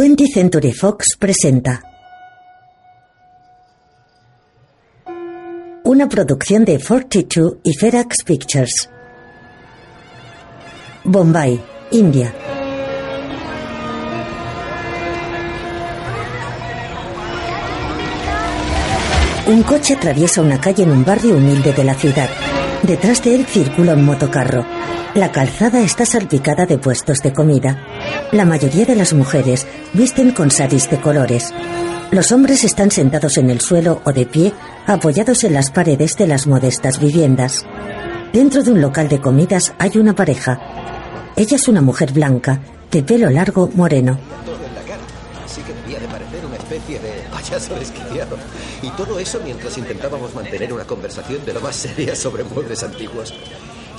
20th Century Fox presenta una producción de 42 y Ferax Pictures. Bombay, India. Un coche atraviesa una calle en un barrio humilde de la ciudad. Detrás de él circula un motocarro. La calzada está salpicada de puestos de comida. La mayoría de las mujeres visten con saris de colores. Los hombres están sentados en el suelo o de pie, apoyados en las paredes de las modestas viviendas. Dentro de un local de comidas hay una pareja. Ella es una mujer blanca, de pelo largo moreno. Especie de payaso desquiciado. Y todo eso mientras intentábamos mantener una conversación de lo más seria sobre muebles antiguos.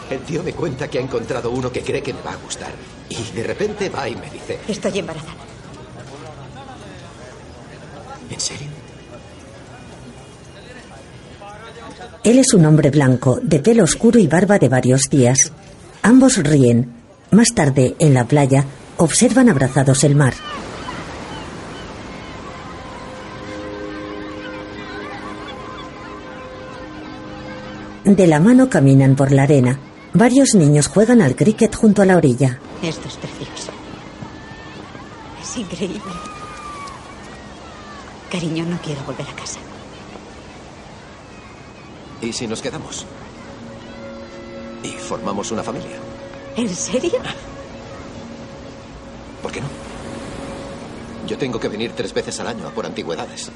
El tío me cuenta que ha encontrado uno que cree que me va a gustar. Y de repente va y me dice, Estoy embarazada. ¿en serio? Él es un hombre blanco, de pelo oscuro y barba de varios días. Ambos ríen. Más tarde, en la playa, observan abrazados el mar. De la mano caminan por la arena. Varios niños juegan al cricket junto a la orilla. Esto es precioso. Es increíble. Cariño, no quiero volver a casa. ¿Y si nos quedamos? ¿Y formamos una familia? ¿En serio? ¿Por qué no? Yo tengo que venir tres veces al año a por antigüedades.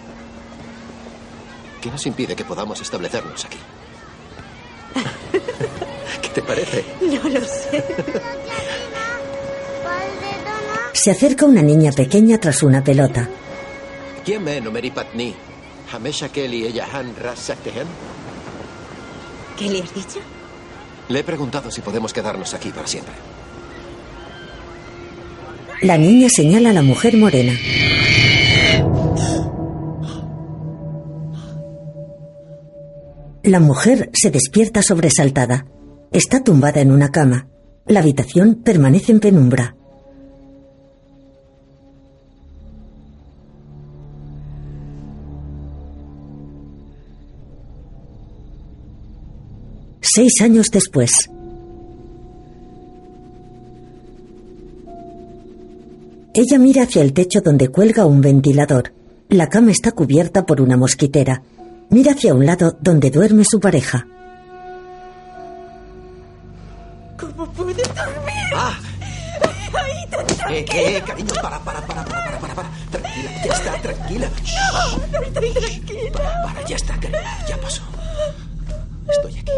¿Qué nos impide que podamos establecernos aquí? ¿Qué te parece? No lo sé. Se acerca una niña pequeña tras una pelota. ¿Qué le has dicho? Le he preguntado si podemos quedarnos aquí para siempre. La niña señala a la mujer morena. La mujer se despierta sobresaltada. Está tumbada en una cama. La habitación permanece en penumbra. Seis años después. Ella mira hacia el techo donde cuelga un ventilador. La cama está cubierta por una mosquitera. Mira hacia un lado donde duerme su pareja. ¿Cómo pude dormir? ¡Ah! Ahí tan ¿Qué, qué? Cariño, para, para, para, para, para, para, para. Tranquila, ya está, tranquila. Shh. No estoy tranquila. Para, ya está, cariño, ya pasó. Estoy aquí.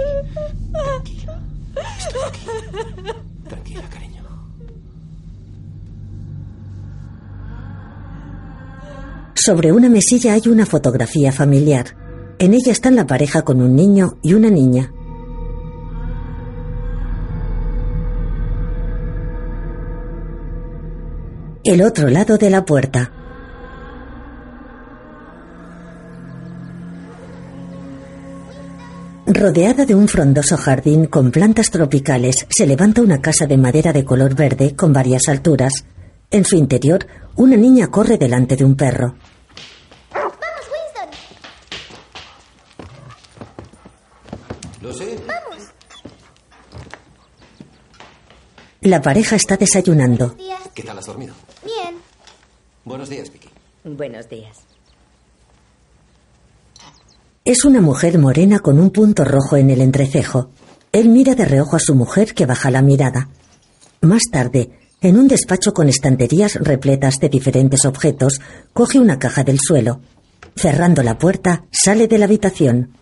Tranquila. Estoy aquí. Tranquila, cariño. Sobre una mesilla hay una fotografía familiar. En ella están la pareja con un niño y una niña. El otro lado de la puerta. Rodeada de un frondoso jardín con plantas tropicales, se levanta una casa de madera de color verde con varias alturas. En su interior, una niña corre delante de un perro. Lucy, La pareja está desayunando. ¿qué tal has dormido? Bien. Buenos días, Vicky. Buenos días. Es una mujer morena con un punto rojo en el entrecejo. Él mira de reojo a su mujer que baja la mirada. Más tarde, en un despacho con estanterías repletas de diferentes objetos, coge una caja del suelo. Cerrando la puerta, sale de la habitación.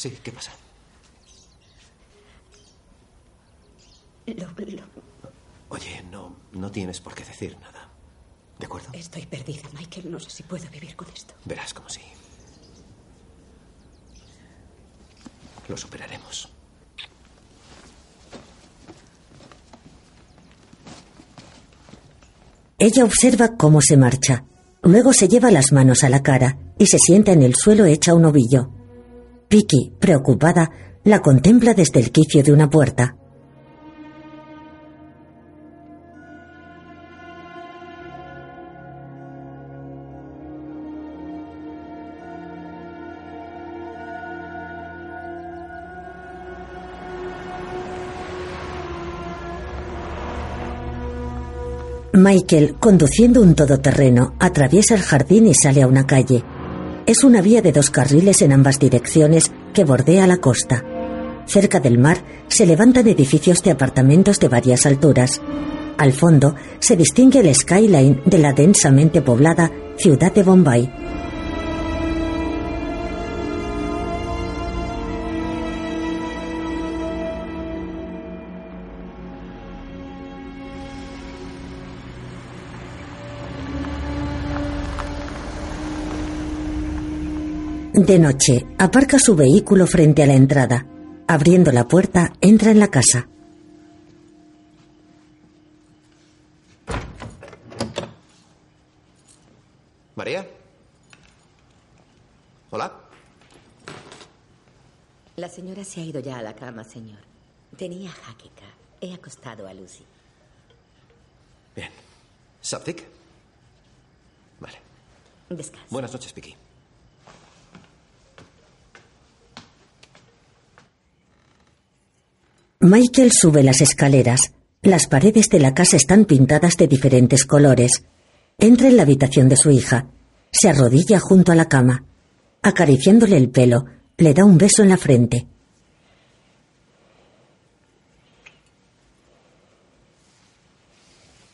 Sí, ¿qué pasa? Lo- lo- Oye, no, no tienes por qué decir nada. ¿De acuerdo? estoy perdida, Michael. No sé si puedo vivir con esto. Verás como sí. Lo superaremos. Ella observa cómo se marcha. Luego se lleva las manos a la cara y se sienta en el suelo hecha un ovillo. Vicky, preocupada, la contempla desde el quicio de una puerta. Michael, conduciendo un todoterreno, atraviesa el jardín y sale a una calle. Es una vía de dos carriles en ambas direcciones que bordea la costa. Cerca del mar se levantan edificios de apartamentos de varias alturas. Al fondo se distingue el skyline de la densamente poblada ciudad de Bombay. De noche, aparca su vehículo frente a la entrada. Abriendo la puerta, entra en la casa. ¿María? ¿Hola? La señora se ha ido ya a la cama, señor. Tenía jaqueca. He acostado a Lucy. Bien. ¿Saptic? Vale. Descansa. Buenas noches, Vicky. Michael sube las escaleras. Las paredes de la casa están pintadas de diferentes colores. Entra en la habitación de su hija. Se arrodilla junto a la cama. Acariciándole el pelo, le da un beso en la frente.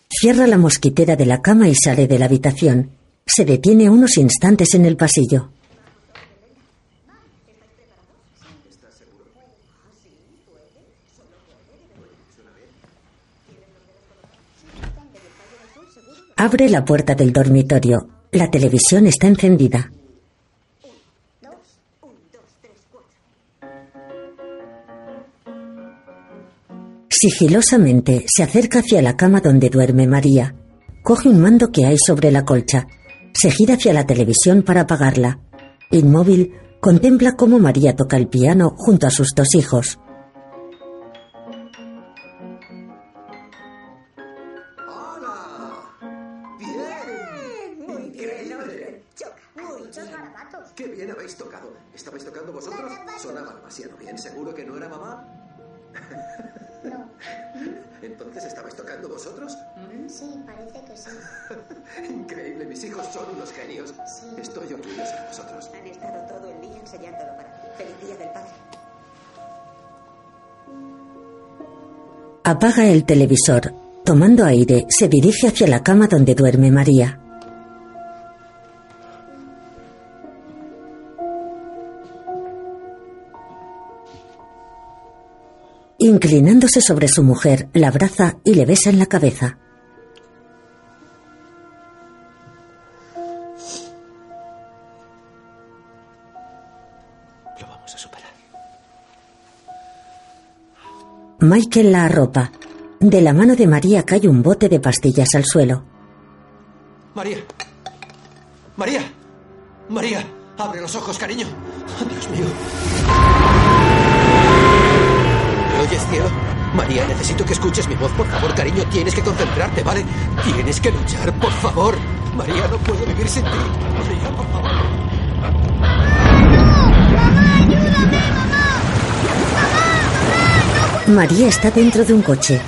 Cierra la mosquitera de la cama y sale de la habitación. Se detiene unos instantes en el pasillo. Abre la puerta del dormitorio. La televisión está encendida. Sigilosamente se acerca hacia la cama donde duerme María. Coge un mando que hay sobre la colcha. Se gira hacia la televisión para apagarla. Inmóvil, contempla cómo María toca el piano junto a sus dos hijos. Vosotros? Sí, parece que sí. Increíble, mis hijos son unos genios. Estoy orgulloso de vosotros. Han estado todo el día enseñándolo para ti. Feliz día del padre. Apaga el televisor. Tomando aire, se dirige hacia la cama donde duerme María. Inclinándose sobre su mujer, la abraza y le besa en la cabeza. Lo vamos a superar. Michael la arropa. De la mano de María cae un bote de pastillas al suelo. María. María. María. Abre los ojos, cariño. Dios mío. ¿Me oyes, cielo? María, necesito que escuches mi voz, por favor, cariño. Tienes que concentrarte, ¿vale? Tienes que luchar, por favor. María, no puedo vivir sin ti. María, por favor. María está dentro de un coche.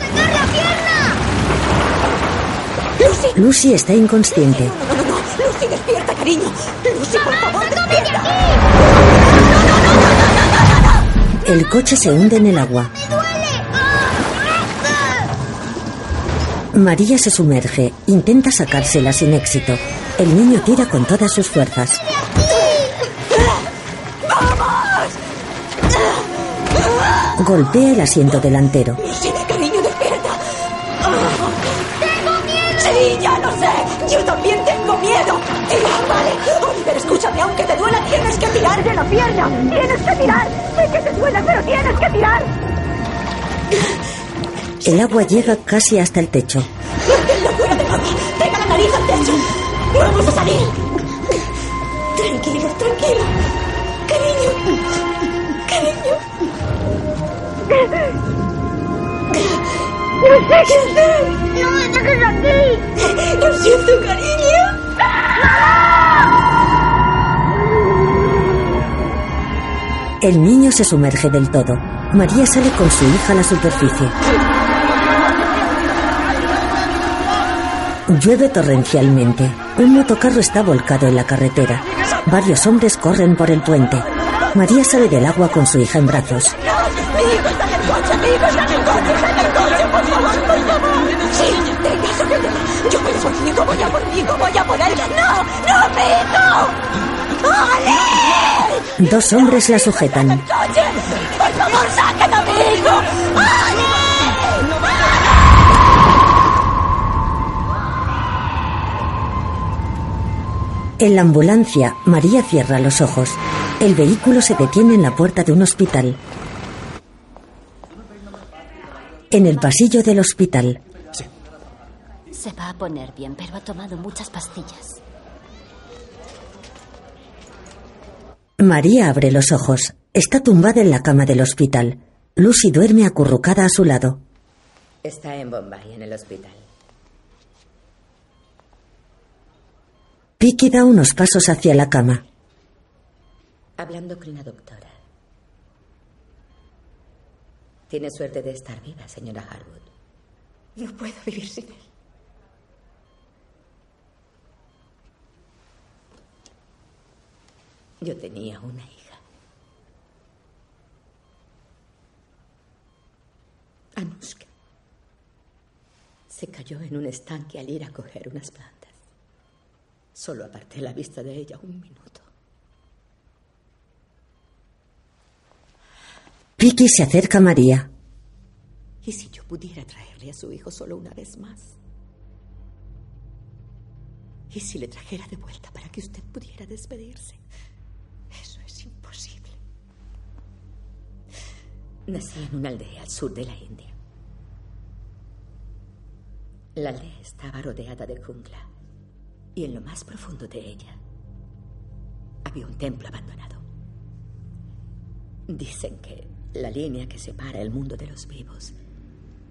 ¡Lucy! Lucy está inconsciente. No, no, no. Lucy, despierta, cariño. Lucy, por favor, despierta. El coche se hunde en el agua. María se sumerge, intenta sacársela sin éxito. El niño tira con todas sus fuerzas. Golpea el asiento delantero. Lucy, cariño, despierta. ¡Tengo miedo! Sí, ya lo sé. Yo también tengo miedo. Tira, vale. Oliver, escúchame. Aunque te duela, tienes que tirar de la pierna. Tienes que tirar. Sé que te duele, pero tienes que tirar. El agua llega casi hasta el techo. Fuera del agua. Pega la nariz al techo. Vamos a salir. Tranquilo, tranquilo. Cariño. Cariño. No sé qué hacer. ¡No me dejes aquí! Lo siento, cariño. El niño se sumerge del todo. María sale con su hija a la superficie. Llueve torrencialmente. Un motocarro está volcado en la carretera. Varios hombres corren por el puente. María sale del agua con su hija en brazos. Mi hijo está en el coche, mi hijo está en el coche, está en el coche, por favor, por favor. Sí, venga, sujéteme. Yo voy a por mi hijo, voy a por mi hijo, voy a por él. ¡No! ¡No, mi hijo! ¡Ale! Dos hombres la sujetan. ¡Por favor, saquen a mi hijo! ¡Ale! En la ambulancia, María cierra los ojos. El vehículo se detiene en la puerta de un hospital. En el pasillo del hospital, Se va a poner bien, pero ha tomado muchas pastillas. María abre los ojos. Está tumbada en la cama del hospital. Lucy duerme acurrucada a su lado. Está en Bombay, en el hospital. Vicky da unos pasos hacia la cama. Hablando con la doctora. Tiene suerte de estar viva, señora Harwood. No puedo vivir sin él. Yo tenía una hija. Anushka. Se cayó en un estanque al ir a coger unas plantas. Solo aparté la vista de ella un minuto. Vicky se acerca a María. ¿Y si yo pudiera traerle a su hijo solo una vez más? ¿Y si le trajera de vuelta para que usted pudiera despedirse? Eso es imposible. Nací en una aldea al sur de la India. La aldea estaba rodeada de jungla y en lo más profundo de ella había un templo abandonado. Dicen que la línea que separa el mundo de los vivos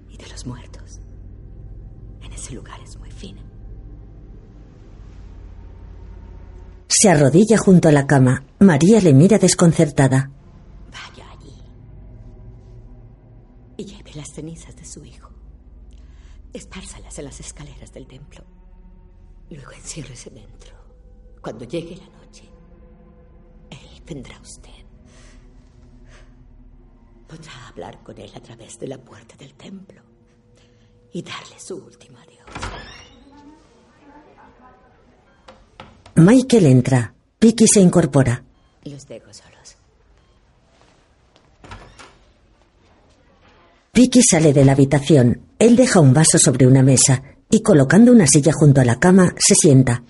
y de los muertos en ese lugar es muy fina. Se arrodilla junto a la cama. María le mira desconcertada. Vaya allí y lleve las cenizas de su hijo. Espárzalas en las escaleras del templo. Luego enciérrese dentro. Cuando llegue la noche, él vendrá a usted. Podrá hablar con él a través de la puerta del templo y darle su último adiós. Michael entra. Vicky se incorpora. Los dejo solos. Vicky sale de la habitación. Él deja un vaso sobre una mesa y colocando una silla junto a la cama se sienta.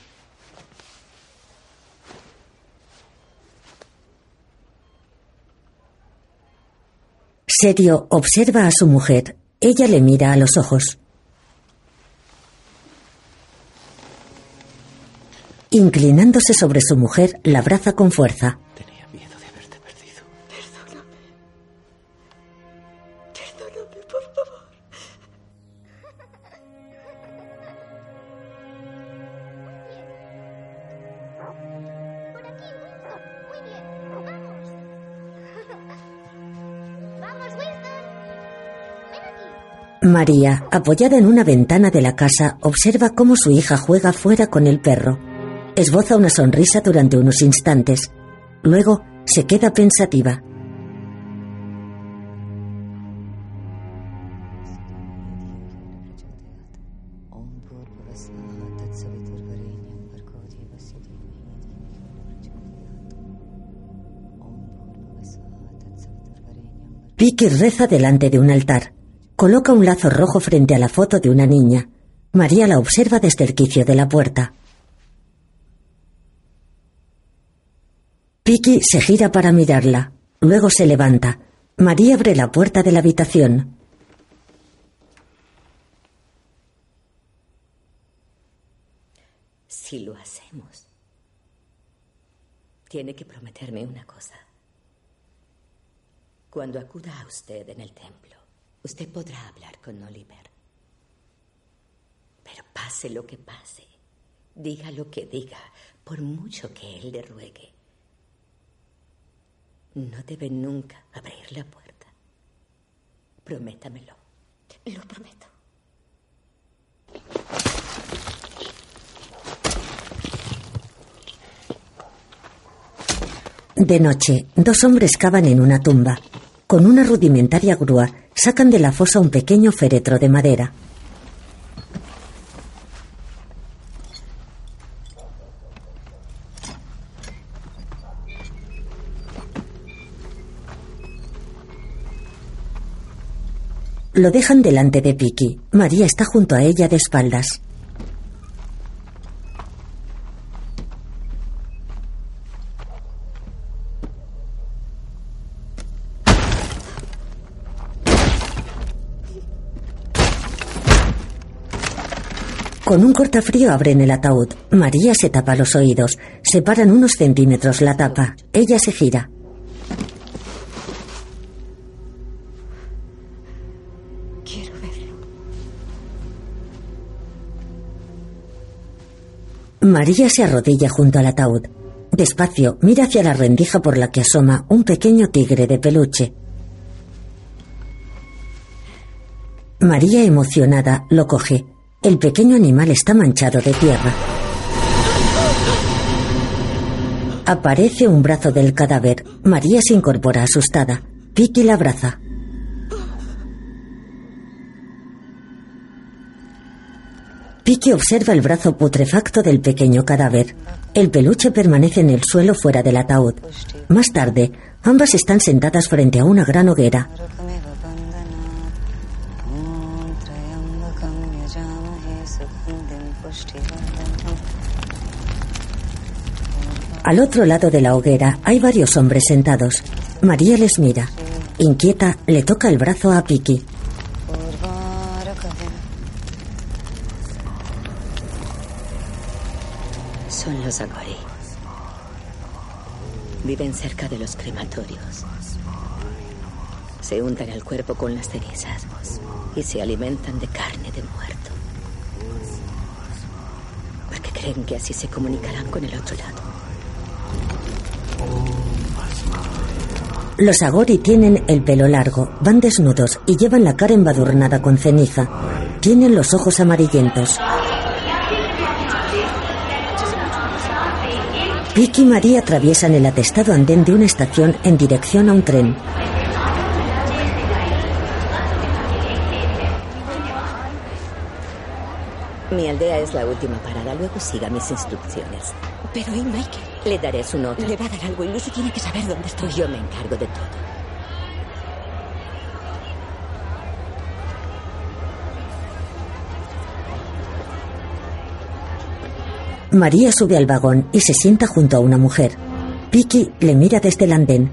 Serio observa a su mujer. Ella le mira a los ojos. Inclinándose sobre su mujer, la abraza con fuerza. María, apoyada en una ventana de la casa, observa cómo su hija juega fuera con el perro. Esboza una sonrisa durante unos instantes. Luego se queda pensativa. Vicky reza delante de un altar. Coloca un lazo rojo frente a la foto de una niña. María la observa desde el quicio de la puerta. Vicky se gira para mirarla. Luego se levanta. María abre la puerta de la habitación. Si lo hacemos, tiene que prometerme una cosa. Cuando acuda a usted en el templo, Usted podrá hablar con Oliver. Pero pase lo que pase, diga lo que diga, por mucho que él le ruegue, no debe nunca abrir la puerta. Prométamelo. Lo prometo. De noche, dos hombres cavan en una tumba. Con una rudimentaria grúa, sacan de la fosa un pequeño féretro de madera. Lo dejan delante de Piki. María está junto a ella de espaldas. Con un cortafrío abren el ataúd. María se tapa los oídos. Separan unos centímetros la tapa. Ella se gira. Quiero verlo. María se arrodilla junto al ataúd. Despacio, mira hacia la rendija por la que asoma un pequeño tigre de peluche. María, emocionada, lo coge. El pequeño animal está manchado de tierra. Aparece un brazo del cadáver. María se incorpora asustada. Vicky la abraza. Vicky observa el brazo putrefacto del pequeño cadáver. El peluche permanece en el suelo fuera del ataúd. Más tarde, ambas están sentadas frente a una gran hoguera. Al otro lado de la hoguera hay varios hombres sentados. María les mira. Inquieta, le toca el brazo a Piki. Son los Agori. Viven cerca de los crematorios. Se untan el cuerpo con las cenizas y se alimentan de carne de muerto. Porque creen que así se comunicarán con el otro lado. Los Agori tienen el pelo largo, van desnudos y llevan la cara embadurnada con ceniza. Tienen los ojos amarillentos. Vicky y María atraviesan el atestado andén de una estación en dirección a un tren. Mi aldea es la última parada, luego siga mis instrucciones. Pero ¿y Michael? Le daré su nota. Le va a dar algo y Lucy tiene que saber dónde estoy. Yo me encargo de todo. María sube al vagón y se sienta junto a una mujer. Vicky le mira desde el andén.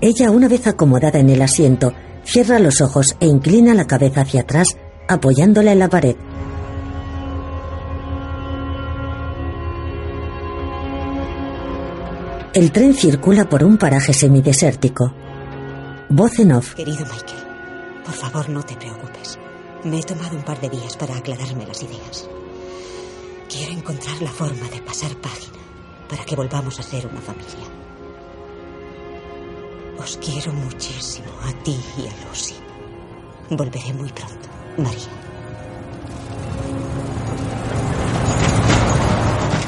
Ella, una vez acomodada en el asiento, cierra los ojos e inclina la cabeza hacia atrás, apoyándola en la pared. El tren circula por un paraje semidesértico. Voz en off. Querido Michael, por favor no te preocupes. Me he tomado un par de días para aclararme las ideas. Quiero encontrar la forma de pasar página para que volvamos a ser una familia. Os quiero muchísimo a ti y a Lucy. Volveré muy pronto, María.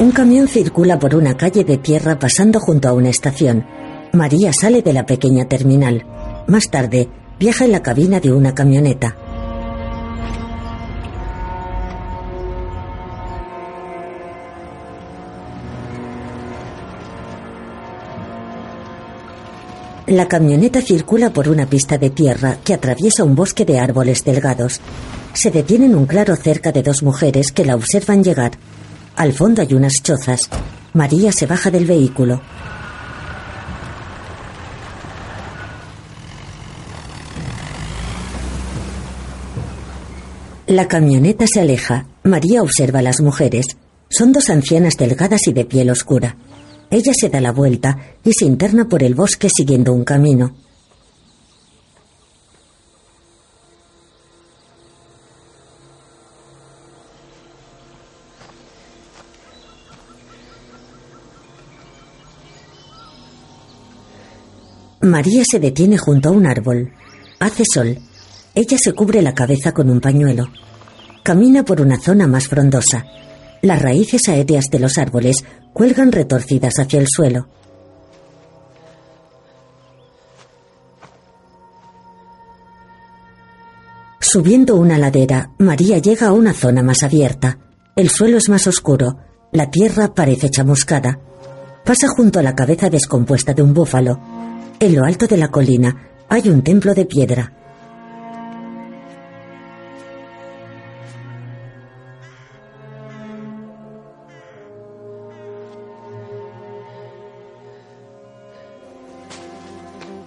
Un camión circula por una calle de tierra pasando junto a una estación. María sale de la pequeña terminal. Más tarde, viaja en la cabina de una camioneta. La camioneta circula por una pista de tierra que atraviesa un bosque de árboles delgados. Se detiene en un claro cerca de dos mujeres que la observan llegar. Al fondo hay unas chozas. María se baja del vehículo. La camioneta se aleja. María observa a las mujeres. Son dos ancianas delgadas y de piel oscura. Ella se da la vuelta y se interna por el bosque siguiendo un camino. María se detiene junto a un árbol. Hace sol. Ella se cubre la cabeza con un pañuelo. Camina por una zona más frondosa. Las raíces aéreas de los árboles cuelgan retorcidas hacia el suelo. Subiendo una ladera, María llega a una zona más abierta. El suelo es más oscuro, la tierra parece chamuscada. Pasa junto a la cabeza descompuesta de un búfalo. En lo alto de la colina hay un templo de piedra.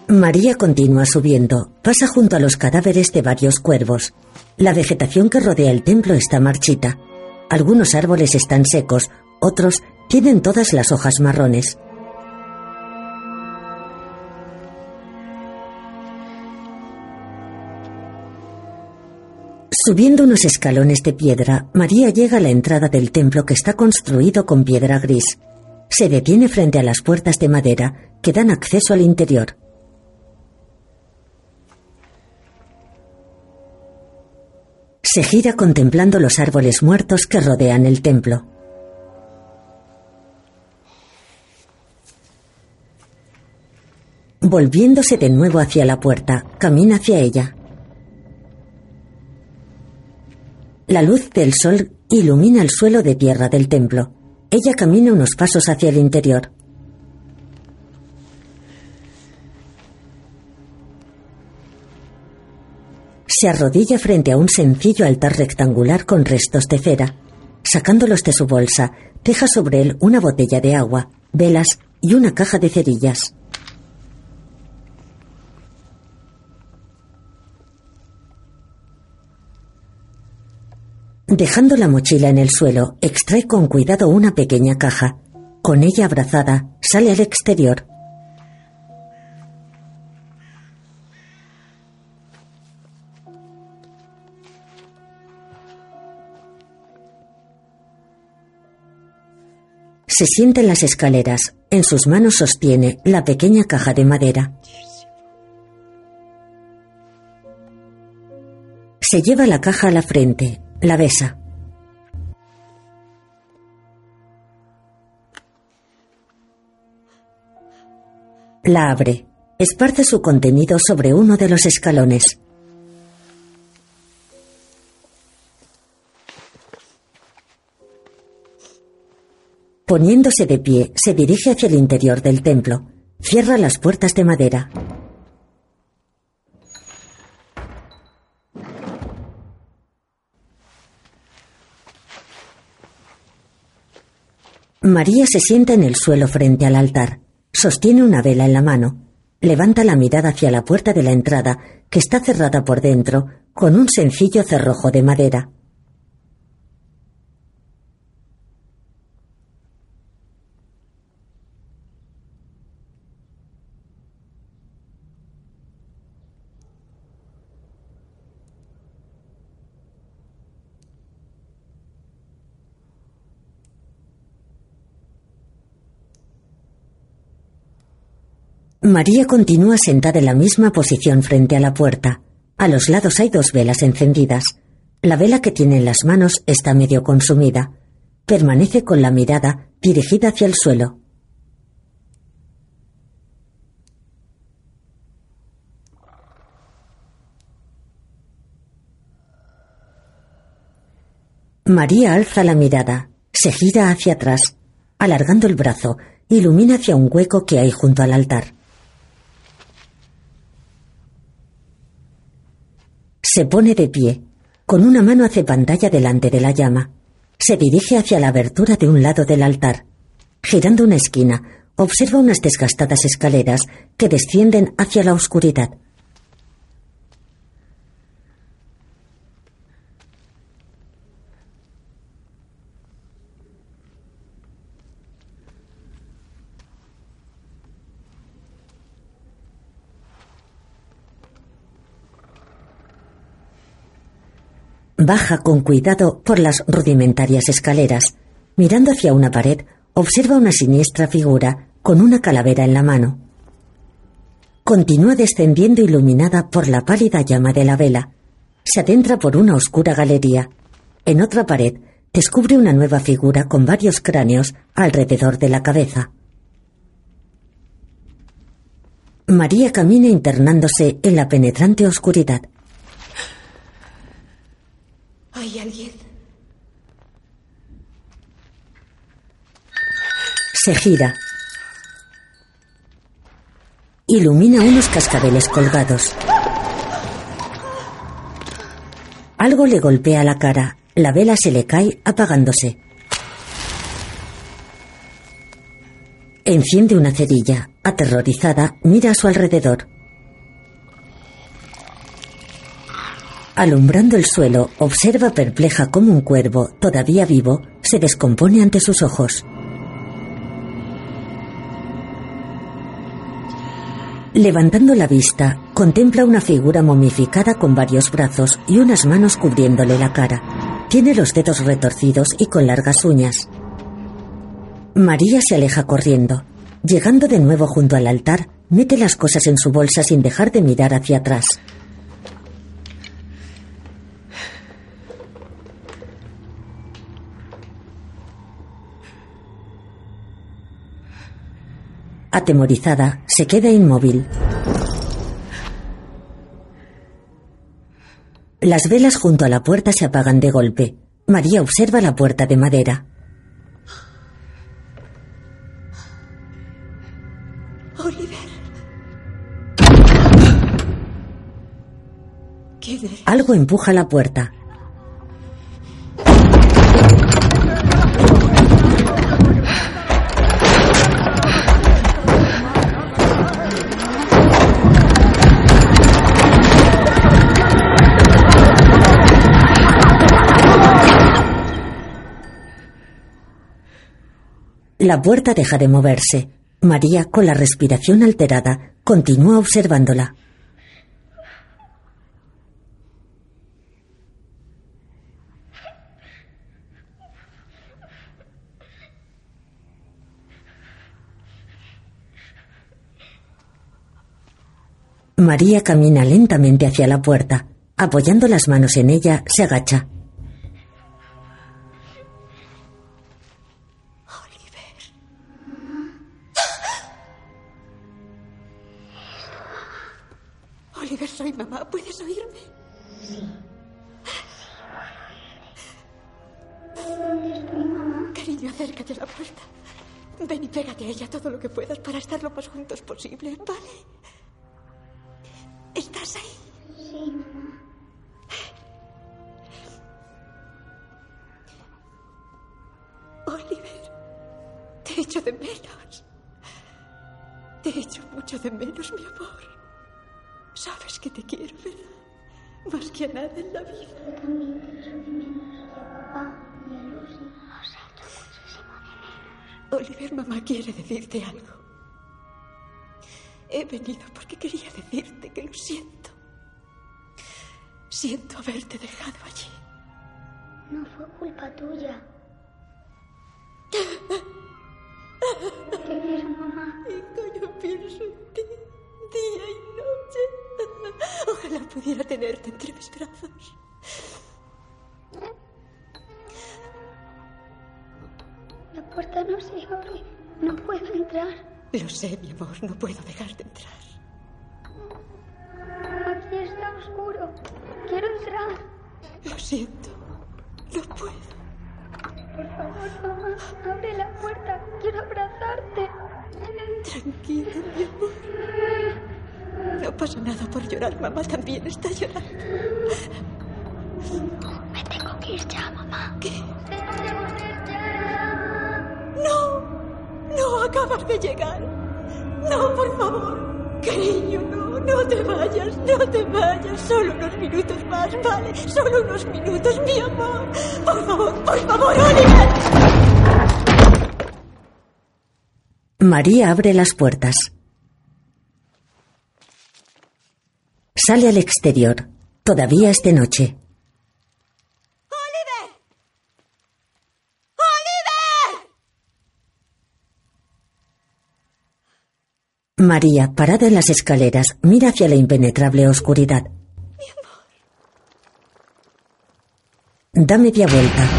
María continúa subiendo. Pasa junto a los cadáveres de varios cuervos. La vegetación que rodea el templo está marchita. Algunos árboles están secos, otros tienen todas las hojas marrones. Subiendo unos escalones de piedra, María llega a la entrada del templo que está construido con piedra gris. Se detiene frente a las puertas de madera que dan acceso al interior. Se gira contemplando los árboles muertos que rodean el templo. Volviéndose de nuevo hacia la puerta, camina hacia ella. La luz del sol ilumina el suelo de tierra del templo. Ella camina unos pasos hacia el interior. Se arrodilla frente a un sencillo altar rectangular con restos de cera. Sacándolos de su bolsa, deja sobre él una botella de agua, velas y una caja de cerillas. Dejando la mochila en el suelo, extrae con cuidado una pequeña caja. Con ella abrazada, sale al exterior. Se sienta en las escaleras. En sus manos sostiene la pequeña caja de madera. Se lleva la caja a la frente, la besa. La abre. Esparce su contenido sobre uno de los escalones. Poniéndose de pie, se dirige hacia el interior del templo. Cierra las puertas de madera. María se sienta en el suelo frente al altar. Sostiene una vela en la mano. Levanta la mirada hacia la puerta de la entrada, que está cerrada por dentro, con un sencillo cerrojo de madera. María continúa sentada en la misma posición frente a la puerta. A los lados hay dos velas encendidas. La vela que tiene en las manos está medio consumida. Permanece con la mirada dirigida hacia el suelo. María alza la mirada, se gira hacia atrás, alargando el brazo, ilumina hacia un hueco que hay junto al altar. Se pone de pie. Con una mano hace pantalla delante de la llama. Se dirige hacia la abertura de un lado del altar. Girando una esquina, observa unas desgastadas escaleras que descienden hacia la oscuridad. Baja con cuidado por las rudimentarias escaleras. Mirando hacia una pared, observa una siniestra figura con una calavera en la mano. Continúa descendiendo iluminada por la pálida llama de la vela. Se adentra por una oscura galería. En otra pared, descubre una nueva figura con varios cráneos alrededor de la cabeza. María camina internándose en la penetrante oscuridad. ¿Hay alguien? Se gira. Ilumina unos cascabeles colgados. Algo le golpea la cara. La vela se le cae apagándose. Enciende una cerilla. Aterrorizada, mira a su alrededor. Alumbrando el suelo, observa perpleja cómo un cuervo, todavía vivo, se descompone ante sus ojos. Levantando la vista, contempla una figura momificada con varios brazos y unas manos cubriéndole la cara. Tiene los dedos retorcidos y con largas uñas. María se aleja corriendo. Llegando de nuevo junto al altar, mete las cosas en su bolsa sin dejar de mirar hacia atrás. Atemorizada, se queda inmóvil. Las velas junto a la puerta se apagan de golpe. María observa la puerta de madera. Oliver. Algo empuja la puerta. La puerta deja de moverse. María, con la respiración alterada, continúa observándola. María camina lentamente hacia la puerta. Apoyando las manos en ella, se agacha. Oliver, soy mamá. ¿Puedes oírme? Cariño, acércate a la puerta. Ven y pégate a ella todo lo que puedas para estar lo más juntos posible, ¿vale? ¿Estás ahí? Oliver, te echo de menos. Te echo mucho de menos, mi amor. Sabes que te quiero, ¿verdad? Más que a nada en la vida. Oliver, mamá quiere decirte algo. He venido porque quería decirte que lo siento. Siento haberte dejado allí. No fue culpa tuya. Te quiero, mamá. Hijo, yo pienso en ti día y noche. Ojalá pudiera tenerte entre mis brazos. La puerta no se abre. No puedo entrar. Lo sé, mi amor, no puedo dejarte entrar. Aquí está oscuro. Quiero entrar. Lo siento, no puedo. Por favor, mamá, abre la puerta. Quiero abrazarte. Tranquila, mi amor. No pasa nada por llorar, mamá también está llorando. Me tengo que ir ya, mamá. ¿Qué? Tengo que volver ya. No, no acabas de llegar. No, por favor. Cariño, no, no te vayas, no te vayas. Solo unos minutos más, ¿vale? Solo unos minutos, mi amor. Por favor, por favor, Oliver. María abre las puertas. Sale al exterior. Todavía es de noche. ¡Oliver! ¡Oliver! María, parada en las escaleras, mira hacia la impenetrable oscuridad. Da media vuelta.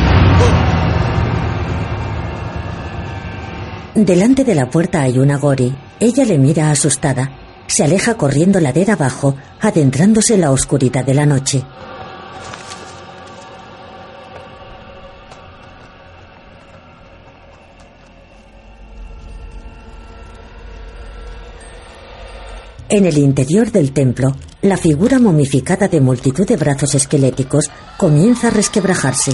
Delante de la puerta hay una Gori. Ella le mira asustada. Se aleja corriendo ladera abajo, adentrándose en la oscuridad de la noche. En el interior del templo, la figura momificada de multitud de brazos esqueléticos comienza a resquebrajarse.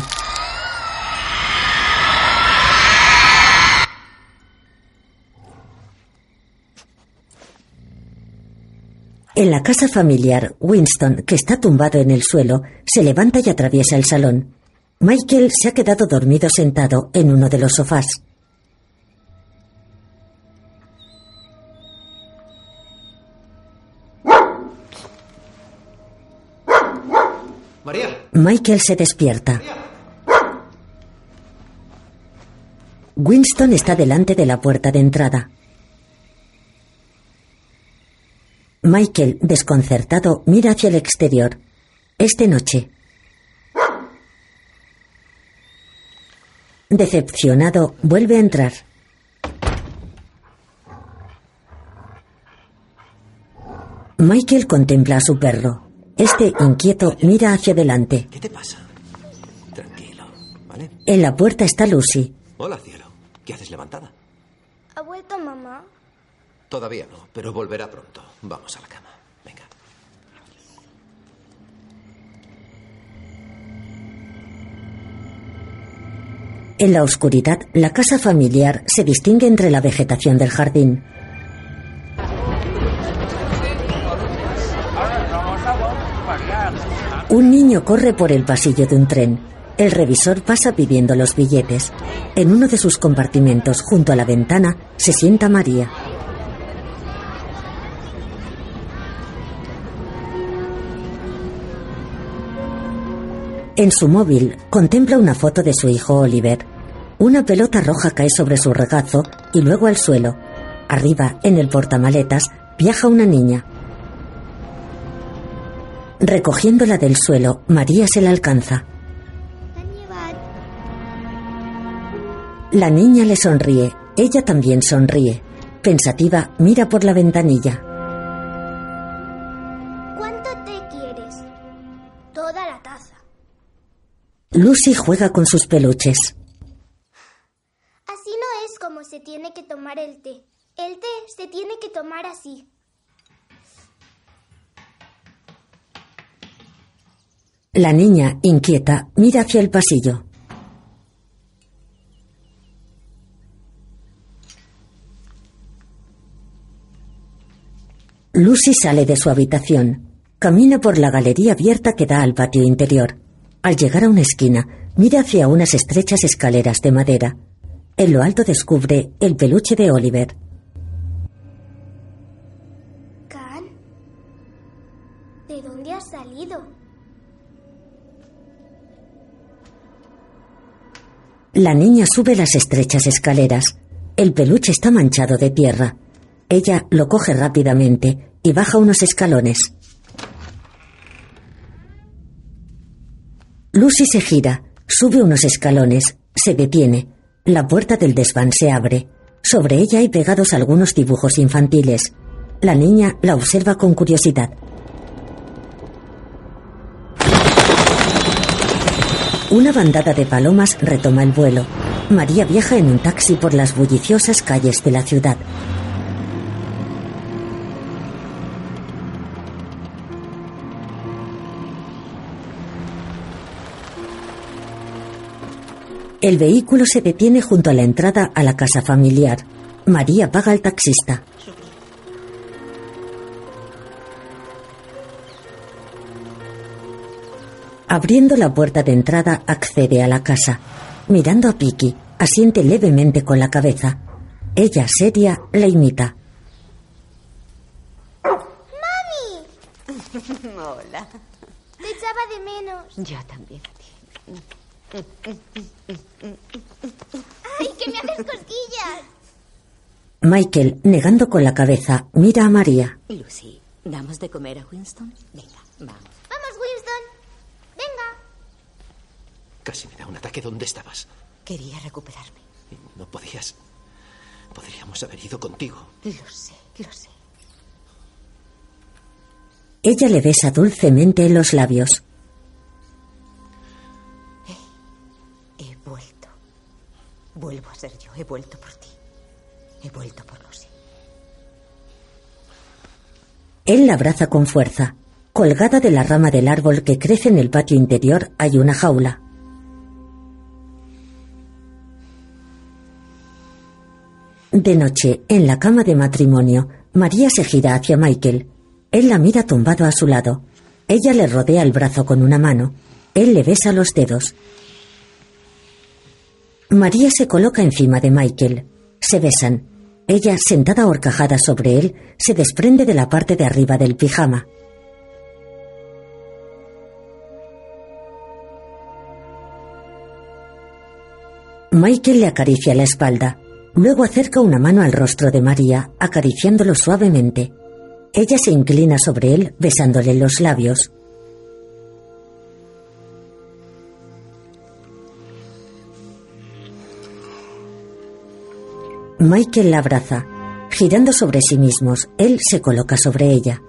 En la casa familiar, Winston, que está tumbado en el suelo, se levanta y atraviesa el salón. Michael se ha quedado dormido sentado en uno de los sofás. Michael se despierta. Winston está delante de la puerta de entrada. Michael, desconcertado, mira hacia el exterior. Es de noche. Decepcionado, vuelve a entrar. Michael contempla a su perro. Este, inquieto, mira hacia adelante. ¿qué te pasa? Tranquilo, ¿vale? En la puerta está Lucy. Hola, cielo. ¿Qué haces levantada? ¿Ha vuelto mamá? Todavía no, pero volverá pronto. Vamos a la cama. Venga. En la oscuridad, la casa familiar se distingue entre la vegetación del jardín. Un niño corre por el pasillo de un tren. El revisor pasa pidiendo los billetes. En uno de sus compartimentos, junto a la ventana, se sienta María. En su móvil contempla una foto de su hijo Oliver. Una pelota roja cae sobre su regazo y luego al suelo. Arriba, en el portamaletas, viaja una niña. Recogiéndola del suelo, María se la alcanza. La niña le sonríe. Ella también sonríe. Pensativa, mira por la ventanilla. ¿Cuánto té quieres? Toda la taza. Lucy juega con sus peluches. Así no es como se tiene que tomar el té. El té se tiene que tomar así. La niña, inquieta, mira hacia el pasillo. Lucy sale de su habitación. Camina por la galería abierta que da al patio interior. Al llegar a una esquina, mira hacia unas estrechas escaleras de madera. En lo alto descubre el peluche de Oliver. La niña sube las estrechas escaleras. El peluche está manchado de tierra. Ella lo coge rápidamente y baja unos escalones. Lucy se gira, sube unos escalones, se detiene. La puerta del desván se abre. Sobre ella hay pegados algunos dibujos infantiles. La niña la observa con curiosidad. Una bandada de palomas retoma el vuelo. María viaja en un taxi por las bulliciosas calles de la ciudad. El vehículo se detiene junto a la entrada a la casa familiar. María paga al taxista. Abriendo la puerta de entrada, accede a la casa. Mirando a Piki, asiente levemente con la cabeza. Ella, seria, la imita. Hola. Te echaba de menos. Yo también a ti. ¡Ay, que me haces cosquillas! Michael, negando con la cabeza, mira a María. Lucy, ¿damos de comer a Winston? Venga, vamos. Vamos, Winston. Casi me da un ataque. ¿Dónde estabas? Quería recuperarme. No podías. Podríamos haber ido contigo. Lo sé, lo sé. Ella le besa dulcemente en los labios. He vuelto. Vuelvo a ser yo. He vuelto por ti. He vuelto por Lucy. Él la abraza con fuerza. Colgada de la rama del árbol que crece en el patio interior hay una jaula. De noche, en la cama de matrimonio, María se gira hacia Michael. Él la mira tumbado a su lado. Ella le rodea el brazo con una mano. Él le besa los dedos. María se coloca encima de Michael. Se besan. Ella, sentada horcajada sobre él, se desprende de la parte de arriba del pijama. Michael le acaricia la espalda. Luego acerca una mano al rostro de María, acariciándolo suavemente. Ella se inclina sobre él, besándole los labios. Michael la abraza. Girando sobre sí mismos, él se coloca sobre ella.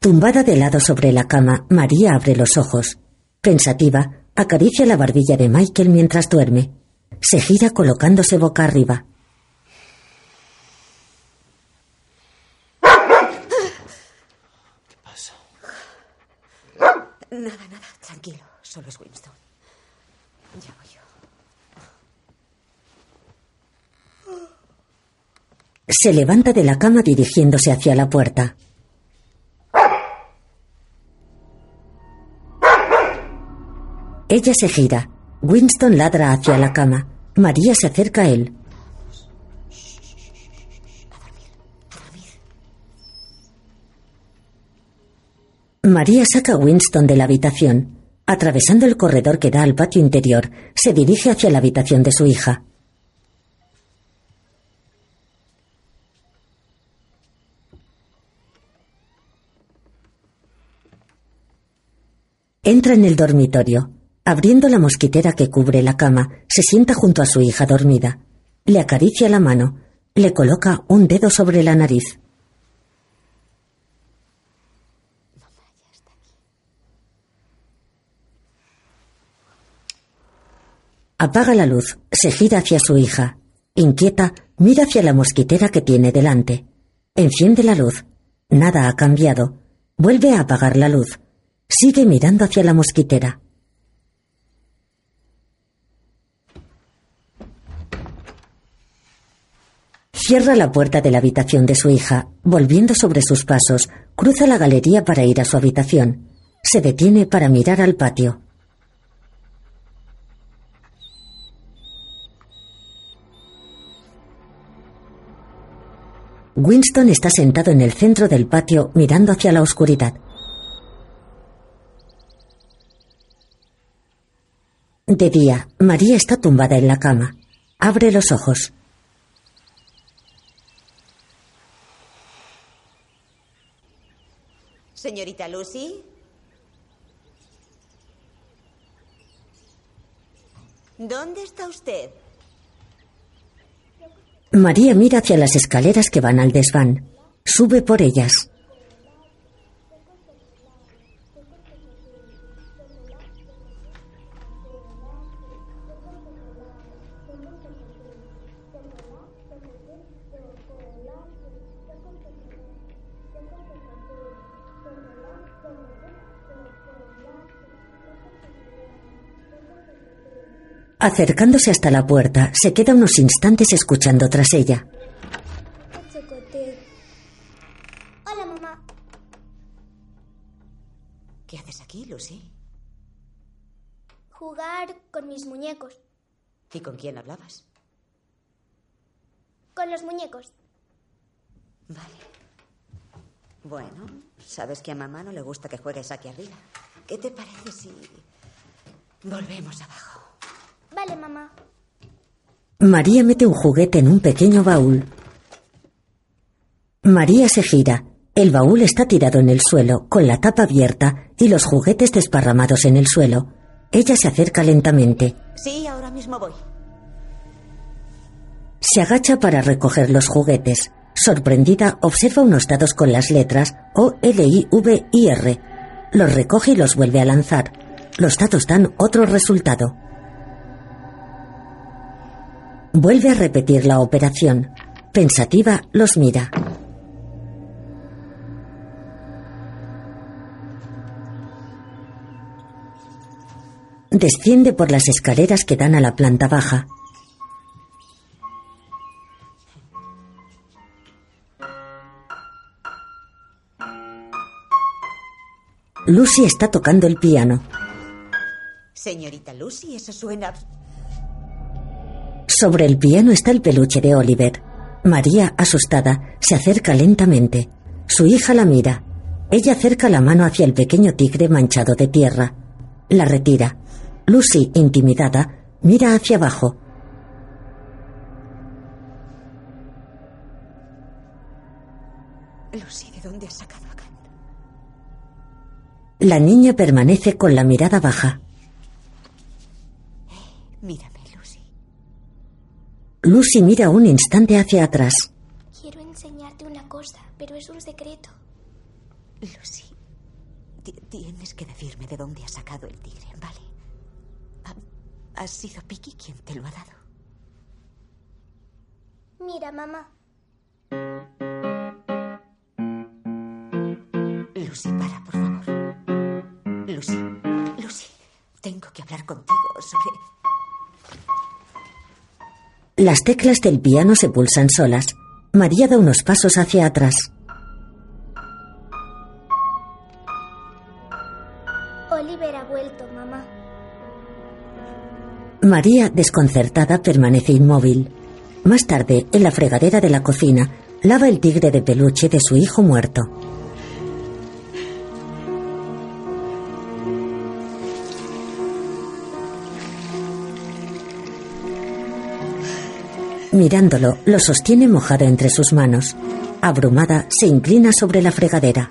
Tumbada de lado sobre la cama, María abre los ojos. Pensativa, acaricia la barbilla de Michael mientras duerme. Se gira colocándose boca arriba. ¿Qué pasa? Nada, nada, tranquilo. Solo es Winston. Ya voy yo. Se levanta de la cama dirigiéndose hacia la puerta. Ella se gira. Winston ladra hacia la cama. María se acerca a él. María saca a Winston de la habitación. Atravesando el corredor que da al patio interior, se dirige hacia la habitación de su hija. Entra en el dormitorio. Abriendo la mosquitera que cubre la cama, se sienta junto a su hija dormida. Le acaricia la mano. Le coloca un dedo sobre la nariz. Apaga la luz, se gira hacia su hija. Inquieta, mira hacia la mosquitera que tiene delante. Enciende la luz. Nada ha cambiado. Vuelve a apagar la luz. Sigue mirando hacia la mosquitera. Cierra la puerta de la habitación de su hija, volviendo sobre sus pasos, cruza la galería para ir a su habitación. Se detiene para mirar al patio. Winston está sentado en el centro del patio mirando hacia la oscuridad. De día, María está tumbada en la cama. Abre los ojos. Señorita Lucy. ¿Dónde está usted? María mira hacia las escaleras que van al desván. Sube por ellas. Acercándose hasta la puerta, se queda unos instantes escuchando tras ella. Hola, mamá. ¿Qué haces aquí, Lucy? Jugar con mis muñecos. ¿Y con quién hablabas? Con los muñecos. Vale. Bueno, sabes que a mamá no le gusta que juegues aquí arriba. ¿Qué te parece si volvemos abajo? Vale, mamá. María mete un juguete en un pequeño baúl. María se gira. El baúl está tirado en el suelo, con la tapa abierta y los juguetes desparramados en el suelo. Ella se acerca lentamente. Sí, ahora mismo voy. Se agacha para recoger los juguetes. Sorprendida, observa unos dados con las letras O, L, I, V y R. Los recoge y los vuelve a lanzar. Los dados dan otro resultado. Vuelve a repetir la operación. Pensativa, los mira. Desciende por las escaleras que dan a la planta baja. Lucy está tocando el piano. Señorita Lucy, eso suena... Sobre el piano está el peluche de Oliver. María, asustada, se acerca lentamente. Su hija la mira. Ella acerca la mano hacia el pequeño tigre manchado de tierra. La retira. Lucy, intimidada, mira hacia abajo. Lucy, ¿de dónde has sacado a? La niña permanece con la mirada baja. Lucy mira un instante hacia atrás. Quiero enseñarte una cosa, pero es un secreto. Lucy, ti- tienes que decirme de dónde has sacado el tigre, ¿vale? Ha, ha sido Piki quien te lo ha dado. Mira, mamá. Lucy, para, por favor. Lucy, Lucy, tengo que hablar contigo sobre... Las teclas del piano se pulsan solas. María da unos pasos hacia atrás. Oliver ha vuelto, mamá. María, desconcertada, permanece inmóvil. Más tarde, en la fregadera de la cocina, lava el tigre de peluche de su hijo muerto. Mirándolo, lo sostiene mojado entre sus manos. Abrumada, se inclina sobre la fregadera.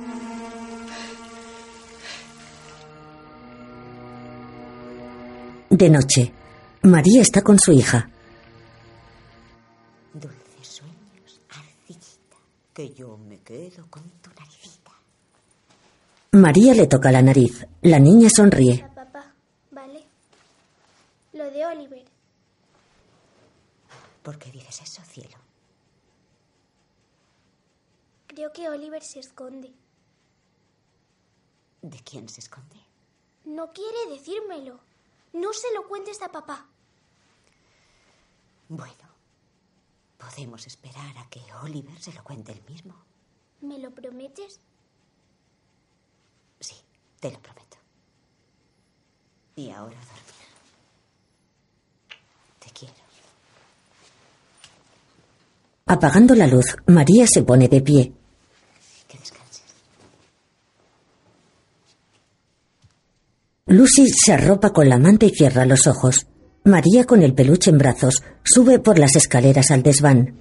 De noche, María está con su hija. Dulces sueños, arcillita, que yo me quedo con tu naricita. María le toca la nariz. La niña sonríe. Papá, ¿vale? Lo de Oliver. ¿Por qué dices eso, cielo? Creo que Oliver se esconde. ¿De quién se esconde? No quiere decírmelo. No se lo cuentes a papá. Bueno, podemos esperar a que Oliver se lo cuente él mismo. ¿Me lo prometes? Sí, te lo prometo. Y ahora a dormir. Te quiero. Apagando la luz, María se pone de pie. Lucy se arropa con la manta y cierra los ojos. María, con el peluche en brazos, sube por las escaleras al desván.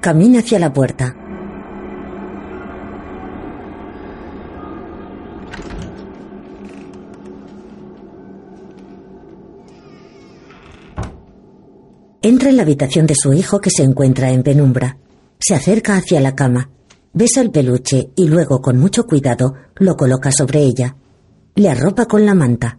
Camina hacia la puerta. Entra en la habitación de su hijo que se encuentra en penumbra. Se acerca hacia la cama. Besa el peluche y luego, con mucho cuidado, lo coloca sobre ella. Le arropa con la manta.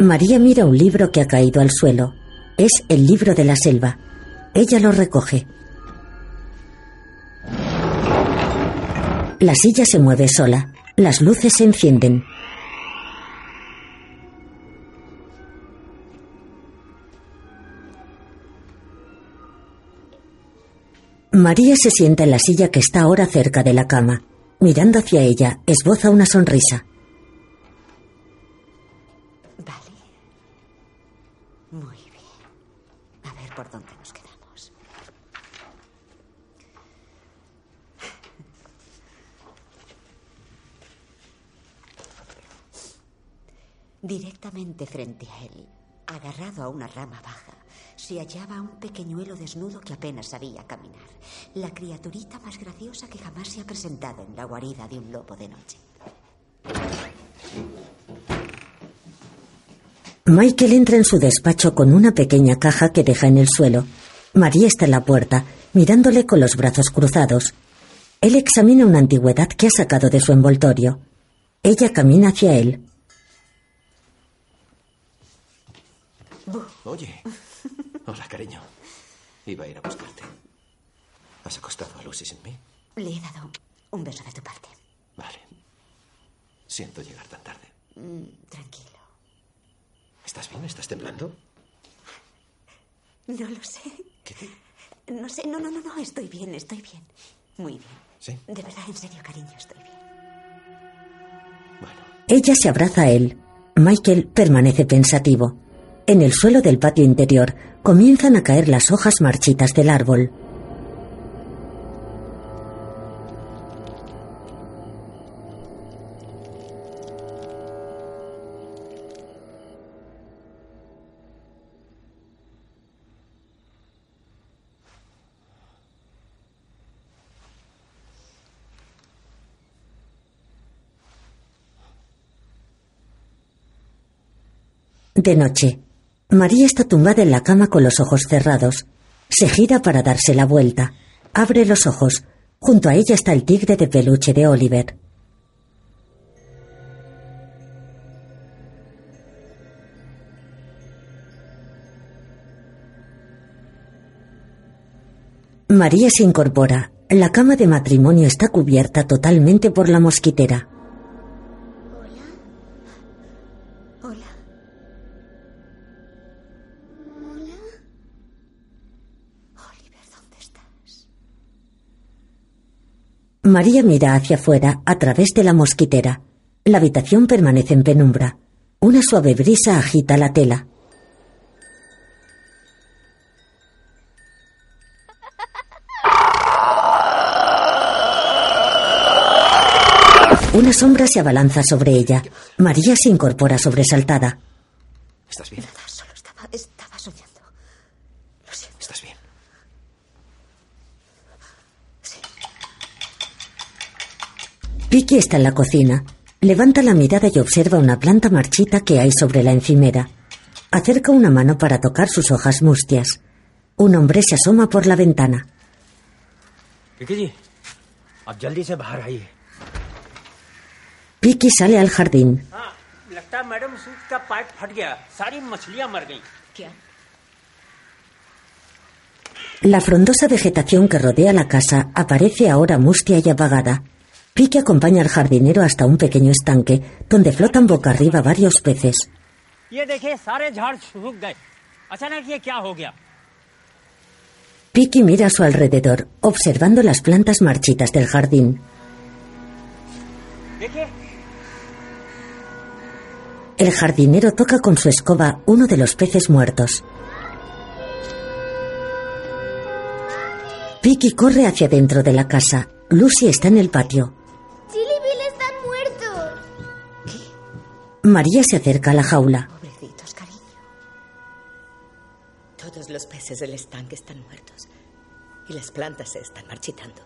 María mira un libro que ha caído al suelo. Es el libro de la selva. Ella lo recoge. La silla se mueve sola. Las luces se encienden. María se sienta en la silla que está ahora cerca de la cama. Mirando hacia ella, esboza una sonrisa. Vale. Muy bien. A ver por dónde nos quedamos. Directamente frente a él, agarrado a una rama baja, se hallaba un pequeñuelo desnudo que apenas sabía caminar. La criaturita más graciosa que jamás se ha presentado en la guarida de un lobo de noche. Michael entra en su despacho con una pequeña caja que deja en el suelo. María está en la puerta, mirándole con los brazos cruzados. Él examina una antigüedad que ha sacado de su envoltorio. Ella camina hacia él. Oye. Hola, cariño. Iba a ir a buscarte. ¿Has acostado a Lucy sin mí? Le he dado un beso de tu parte. Vale. Siento llegar tan tarde. Mm, tranquilo. ¿Estás bien? ¿Estás temblando? No lo sé. ¿Qué te... No sé, no, no, no, no, estoy bien, estoy bien. Muy bien. ¿Sí? De verdad, en serio, cariño, estoy bien. Bueno. Ella se abraza a él. Michael permanece pensativo. En el suelo del patio interior comienzan a caer las hojas marchitas del árbol. De noche, María está tumbada en la cama con los ojos cerrados. Se gira para darse la vuelta. Abre los ojos. Junto a ella está el tigre de peluche de Oliver. María se incorpora. La cama de matrimonio está cubierta totalmente por la mosquitera. María mira hacia afuera a través de la mosquitera. La habitación permanece en penumbra. Una suave brisa agita la tela. Una sombra se abalanza sobre ella. María se incorpora sobresaltada. ¿Estás bien? Nada, solo estaba, estaba soñando. Lo siento. ¿Estás bien? Sí. Vicky está en la cocina. Levanta la mirada y observa una planta marchita que hay sobre la encimera. Acerca una mano para tocar sus hojas mustias. Un hombre se asoma por la ventana. Vicky sale al jardín. La frondosa vegetación que rodea la casa aparece ahora mustia y apagada. Ricky acompaña al jardinero hasta un pequeño estanque donde flotan boca arriba varios peces. Ricky mira a su alrededor, observando las plantas marchitas del jardín. El jardinero toca con su escoba uno de los peces muertos. Vicky corre hacia dentro de la casa. Lucy está en el patio. María se acerca a la jaula. Pobrecitos, cariño. Todos los peces del estanque están muertos. Y las plantas se están marchitando.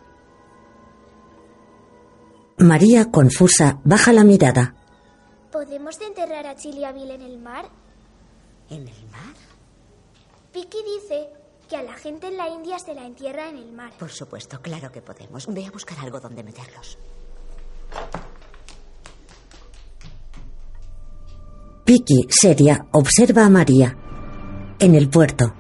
María, confusa, baja la mirada. ¿Podemos enterrar a Chili y a Bill en el mar? ¿En el mar? Vicky dice que a la gente en la India se la entierra en el mar. Por supuesto, claro que podemos. Ve a buscar algo donde meterlos. Vicky, seria, observa a María. En el puerto,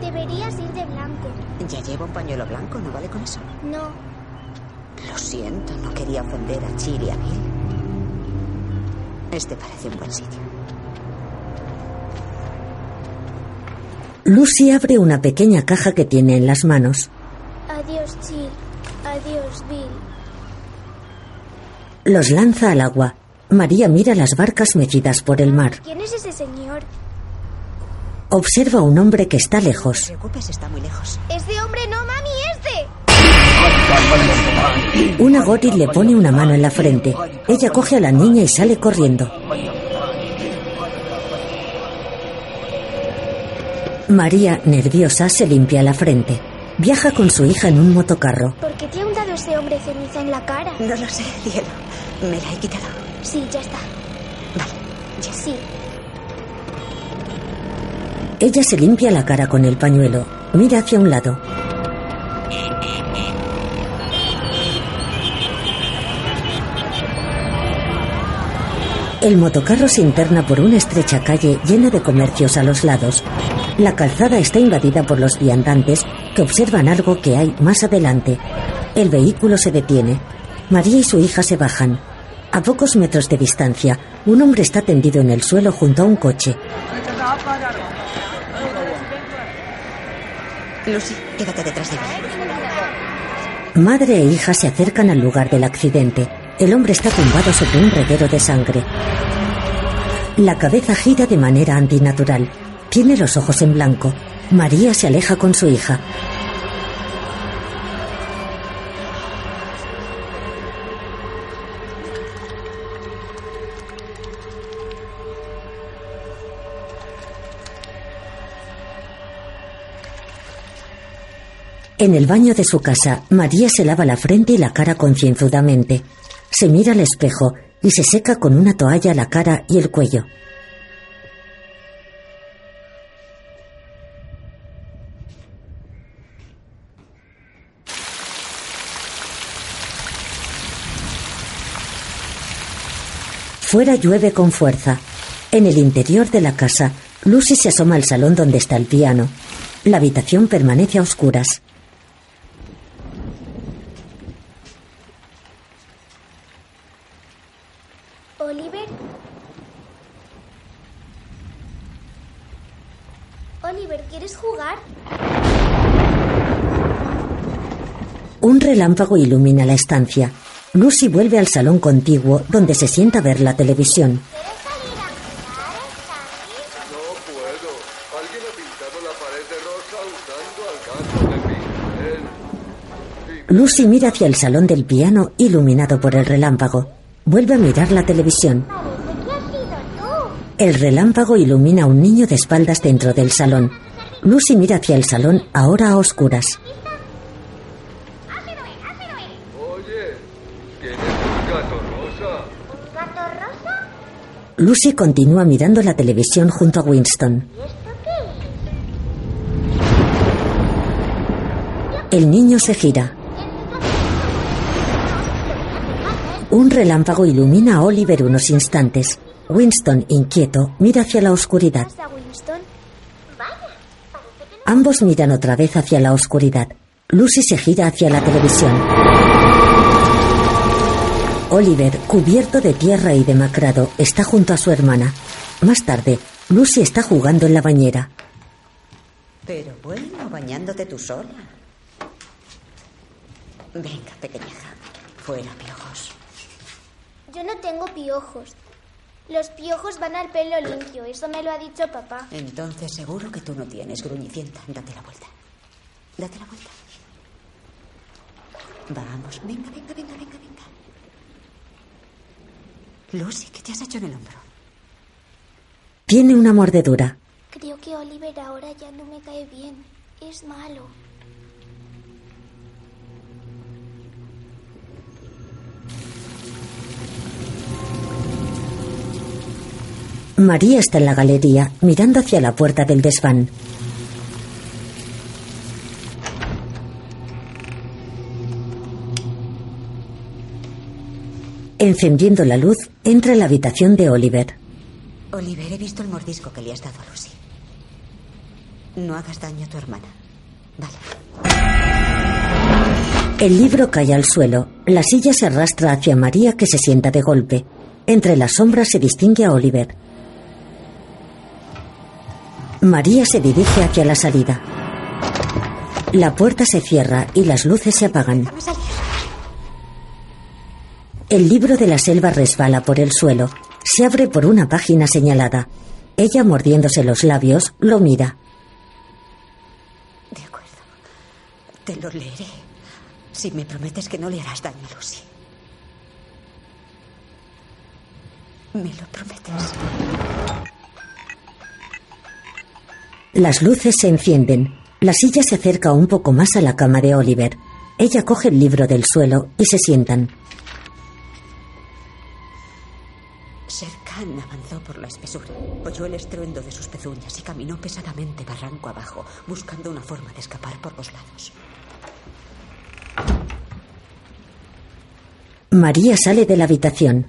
Deberías ir de blanco. Ya llevo un pañuelo blanco, ¿no vale con eso? No. Lo siento, no quería ofender a Chiri y a Bill. Este parece un buen sitio. Lucy abre una pequeña caja que tiene en las manos. Adiós, Chill. Adiós, Bill. Los lanza al agua. María mira las barcas mecidas por el mar. ¿Quién es ese señor? Observa a un hombre que está No te lejos. preocupes, está muy lejos. Este hombre no, mami, este. Una goril le pone una mano en la frente. Ella coge a la niña y sale corriendo. María, nerviosa, se limpia la frente. Viaja con su hija en un motocarro. ¿Por qué te ha untado ese hombre ceniza en la cara? No lo sé, cielo. Me la he quitado. Sí, ya está. Vale, ya Sí. Ella se limpia la cara con el pañuelo. Mira hacia un lado. El motocarro se interna por una estrecha calle llena de comercios a los lados. La calzada está invadida por los viandantes que observan algo que hay más adelante. El vehículo se detiene. María y su hija se bajan. A pocos metros de distancia, un hombre está tendido en el suelo junto a un coche. Lucy, quédate detrás de mí. Madre e hija se acercan al lugar del accidente. El hombre está tumbado sobre un reguero de sangre. La cabeza gira de manera antinatural. Tiene los ojos en blanco. María se aleja con su hija. En el baño de su casa, María se lava la frente y la cara concienzudamente. Se mira al espejo y se seca con una toalla la cara y el cuello. Fuera llueve con fuerza. En el interior de la casa, Lucy se asoma al salón donde está el piano. La habitación permanece a oscuras. Oliver. Oliver, ¿quieres jugar? Un relámpago ilumina la estancia. Lucy vuelve al salón contiguo donde se sienta a ver la televisión. ¿Quieres salir a jugar, Sandy? No puedo. Alguien ha pintado la pared de rosa usando al gato de pincel. Lucy mira hacia el salón del piano iluminado por el relámpago. Vuelve a mirar la televisión. Parece que has sido tú. El relámpago ilumina a un niño de espaldas dentro del salón. Lucy mira hacia el salón ahora a oscuras. Oye, ¿tienes un gato rosa? ¿Un gato rosa? Lucy continúa mirando la televisión junto a Winston. ¿Y esto qué es? El niño se gira. Un relámpago ilumina a Oliver unos instantes. Winston, inquieto, mira hacia la oscuridad. ¿Pasa, Winston? Ambos miran otra vez hacia la oscuridad. Lucy se gira hacia la televisión. Oliver, cubierto de tierra y demacrado, está junto a su hermana. Más tarde, Lucy está jugando en la bañera. Pero bueno, bañándote tú sola. Venga, pequeñaja. Fuera, piojos. Yo no tengo piojos. Los piojos van al pelo limpio, eso me lo ha dicho papá. Entonces seguro que tú no tienes gruñicienta. Date la vuelta. Date la vuelta. Vamos, venga, venga, venga, venga, venga. Lucy, ¿qué te has hecho en el hombro? Tiene una mordedura. Creo que Oliver ahora ya no me cae bien. Es malo. María está en la galería, mirando hacia la puerta del desván. Encendiendo la luz, entra en la habitación de Oliver. Oliver, he visto el mordisco que le has dado a Lucy. No hagas daño a tu hermana. Vale. El libro cae al suelo. La silla se arrastra hacia María que se sienta de golpe. Entre las sombras se distingue a Oliver. María se dirige hacia la salida. La puerta se cierra y las luces se apagan. El libro de la selva resbala por el suelo. Se abre por una página señalada. Ella, mordiéndose los labios, lo mira. De acuerdo. Te lo leeré. Si me prometes que no le harás daño a Lucy. ¿Me lo prometes? Las luces se encienden. La silla se acerca un poco más a la cama de Oliver. Ella coge el libro del suelo y se sientan. Ser Han avanzó por la espesura. Oyó el estruendo de sus pezuñas y caminó pesadamente barranco abajo, buscando una forma de escapar por los lados. María sale de la habitación.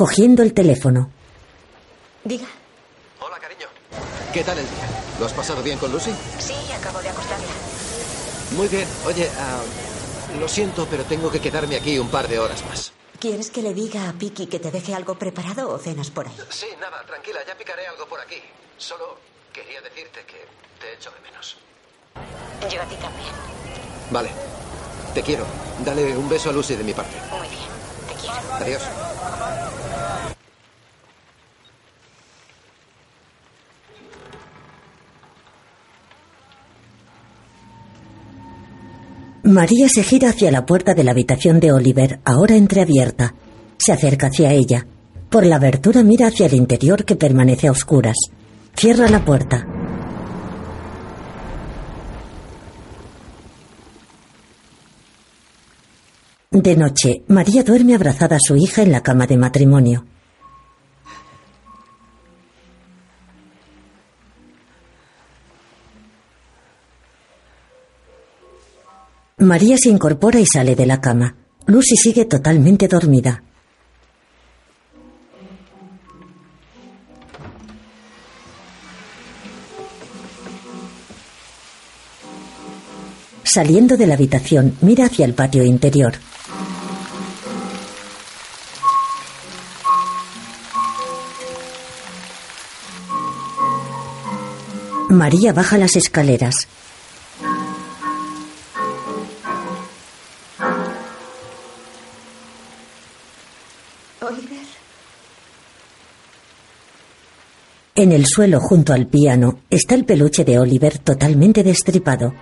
Cogiendo el teléfono. Diga. Hola, cariño. ¿Qué tal el día? ¿Lo has pasado bien con Lucy? Sí, acabo de acostarla. Muy bien. Oye, ah, lo siento, pero tengo que quedarme aquí un par de horas más. ¿Quieres que le diga a Piki que te deje algo preparado o cenas por ahí? Sí, nada, tranquila, ya picaré algo por aquí. Solo quería decirte que te echo de menos. Yo a ti también. Vale. Te quiero. Dale un beso a Lucy de mi parte. Muy bien. Adiós. María se gira hacia la puerta de la habitación de Oliver, ahora entreabierta. Se acerca hacia ella. Por la abertura mira hacia el interior que permanece a oscuras. Cierra la puerta. De noche, María duerme abrazada a su hija en la cama de matrimonio. María se incorpora y sale de la cama. Lucy sigue totalmente dormida. Saliendo de la habitación, mira hacia el patio interior. María baja las escaleras. Oliver. En el suelo, junto al piano, está el peluche de Oliver totalmente destripado.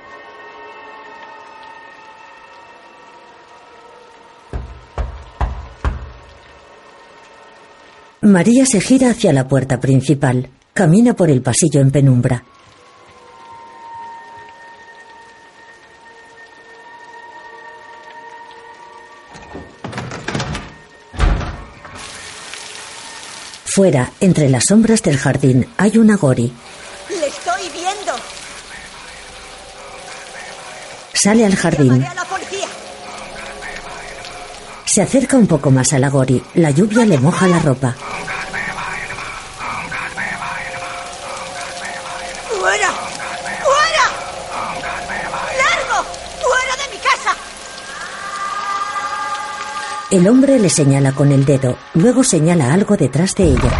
María se gira hacia la puerta principal. Camina por el pasillo en penumbra. Fuera, entre las sombras del jardín, hay una gori. ¡Le estoy viendo! Sale al jardín. Se acerca un poco más a la gori. La lluvia le moja la ropa. ¡Fuera! ¡Fuera! ¡Largo! ¡Fuera de mi casa! El hombre le señala con el dedo, luego señala algo detrás de ella.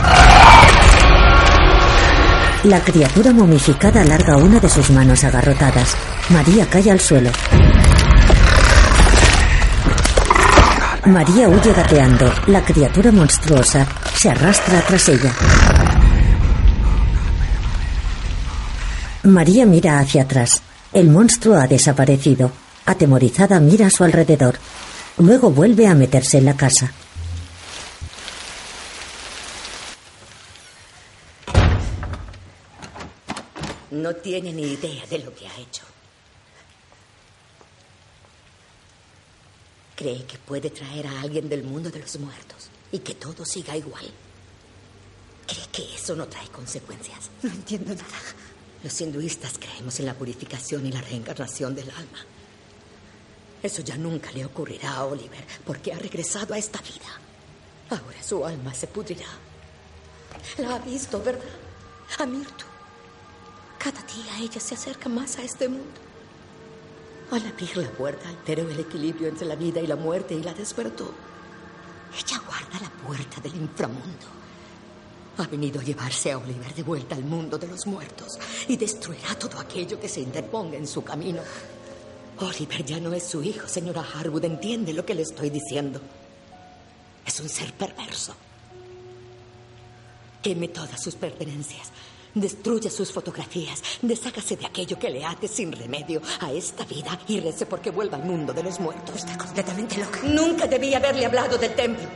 La criatura momificada alarga una de sus manos agarrotadas. María cae al suelo. María huye gateando. La criatura monstruosa se arrastra tras ella. María mira hacia atrás. El monstruo ha desaparecido. Atemorizada mira a su alrededor. Luego vuelve a meterse en la casa. No tiene ni idea de lo que ha hecho. Cree que puede traer a alguien del mundo de los muertos y que todo siga igual. Cree que eso no trae consecuencias. No entiendo nada. Los hinduistas creemos en la purificación y la reencarnación del alma. Eso ya nunca le ocurrirá a Oliver porque ha regresado a esta vida. Ahora su alma se pudrirá. La ha visto, ¿verdad? A Mirtu. Cada día ella se acerca más a este mundo. Al abrir la puerta alteró el equilibrio entre la vida y la muerte y la despertó. Ella guarda la puerta del inframundo. Ha venido a llevarse a Oliver de vuelta al mundo de los muertos y destruirá todo aquello que se interponga en su camino. Oliver ya no es su hijo, señora Harwood. ¿Entiende lo que le estoy diciendo? Es un ser perverso. Queme todas sus pertenencias. Destruya sus fotografías. Deshágase de aquello que le ate sin remedio a esta vida y rece porque vuelva al mundo de los muertos. Está completamente loca. Nunca debí haberle hablado del templo.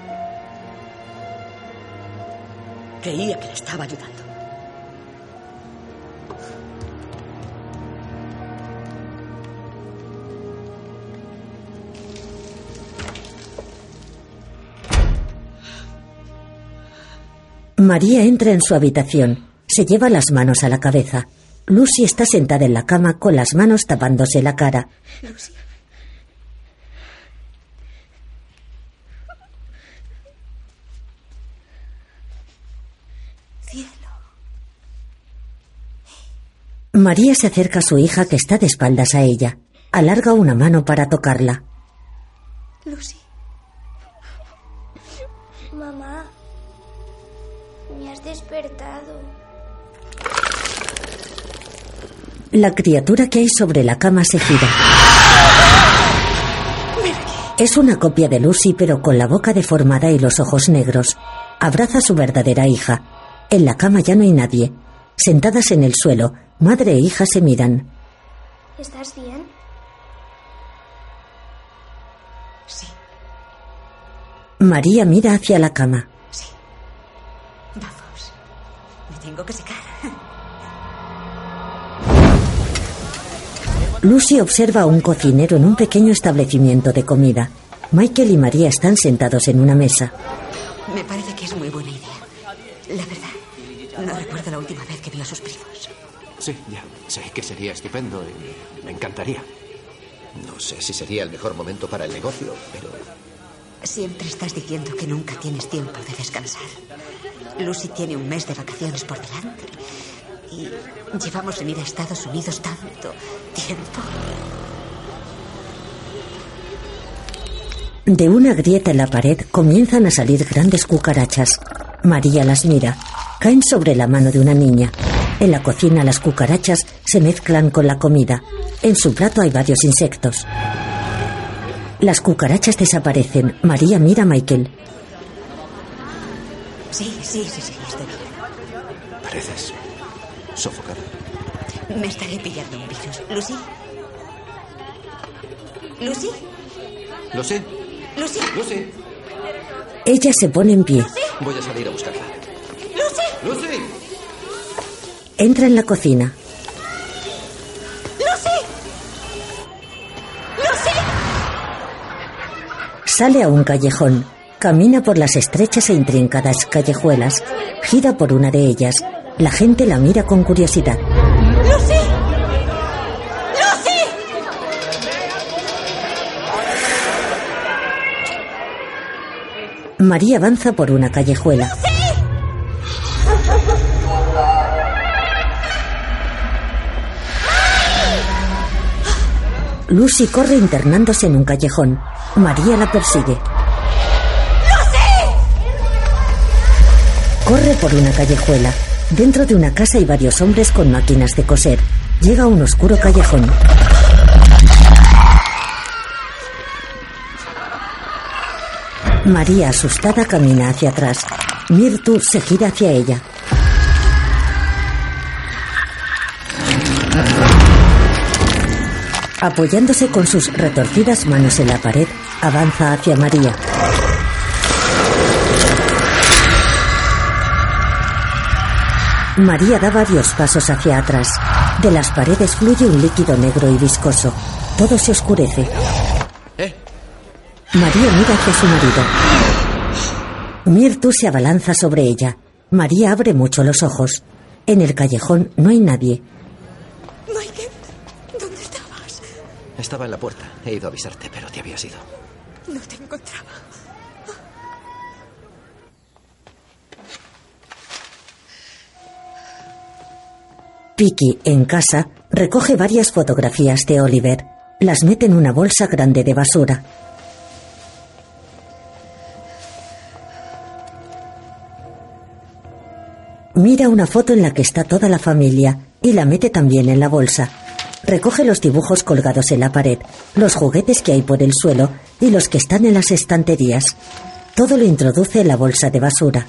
Creía que le estaba ayudando. María entra en su habitación. Se lleva las manos a la cabeza. Lucy está sentada en la cama con las manos tapándose la cara. Lucy. María se acerca a su hija que está de espaldas a ella. Alarga una mano para tocarla. Lucy. Despertado. La criatura que hay sobre la cama se gira. Es una copia de Lucy, pero con la boca deformada y los ojos negros. Abraza a su verdadera hija. En la cama ya no hay nadie. Sentadas en el suelo, madre e hija se miran. ¿Estás bien? Sí, María mira hacia la cama. sí. Vamos. Me tengo que secar. Lucy observa a un cocinero en un pequeño establecimiento de comida. Michael y María están sentados en una mesa. Me parece que es muy buena idea. La verdad, no recuerdo la última vez que vi a sus primos. Sí, ya. Sé que sería estupendo y me encantaría. No sé si sería el mejor momento para el negocio, pero Siempre estás diciendo que nunca tienes tiempo de descansar. Lucy tiene un mes de vacaciones por delante. Y llevamos en ir a Estados Unidos tanto tiempo. De una grieta en la pared comienzan a salir grandes cucarachas. María las mira. Caen sobre la mano de una niña. En la cocina las cucarachas se mezclan con la comida. En su plato hay varios insectos. Las cucarachas desaparecen. María mira a Michael. Sí, sí, sí, sí, estoy bien. pareces sofocada. Me estaré pillando un virus. ¿Lucy? ¿Lucy? Lo sé, ¿Lucy? lo sé. Ella se pone en pie. Voy a salir a buscarla. ¿Lucy? ¡Lucy! Entra en la cocina. ¿Lucy? ¿Lucy? Sale a un callejón. Camina por las estrechas e intrincadas callejuelas. Gira por una de ellas. La gente la mira con curiosidad. ¿Lucy? ¡Lucy! María avanza por una callejuela. Lucy corre internándose en un callejón. María la persigue. Corre por una callejuela. Dentro de una casa hay varios hombres con máquinas de coser. Llega a un oscuro callejón. María, asustada, camina hacia atrás. Mirtu se gira hacia ella. Apoyándose con sus retorcidas manos en la pared, avanza hacia María. María da varios pasos hacia atrás. De las paredes fluye un líquido negro y viscoso. Todo se oscurece. ¿Eh? María mira hacia su marido. Mirtu se abalanza sobre ella. María abre mucho los ojos. En el callejón no hay nadie. Michael, ¿dónde estabas? Estaba en la puerta. He ido a avisarte, pero te habías ido. No te encontraba. Vicky, en casa, recoge varias fotografías de Oliver. Las mete en una bolsa grande de basura. Mira una foto en la que está toda la familia y la mete también en la bolsa. Recoge los dibujos colgados en la pared, los juguetes que hay por el suelo y los que están en las estanterías. Todo lo introduce en la bolsa de basura.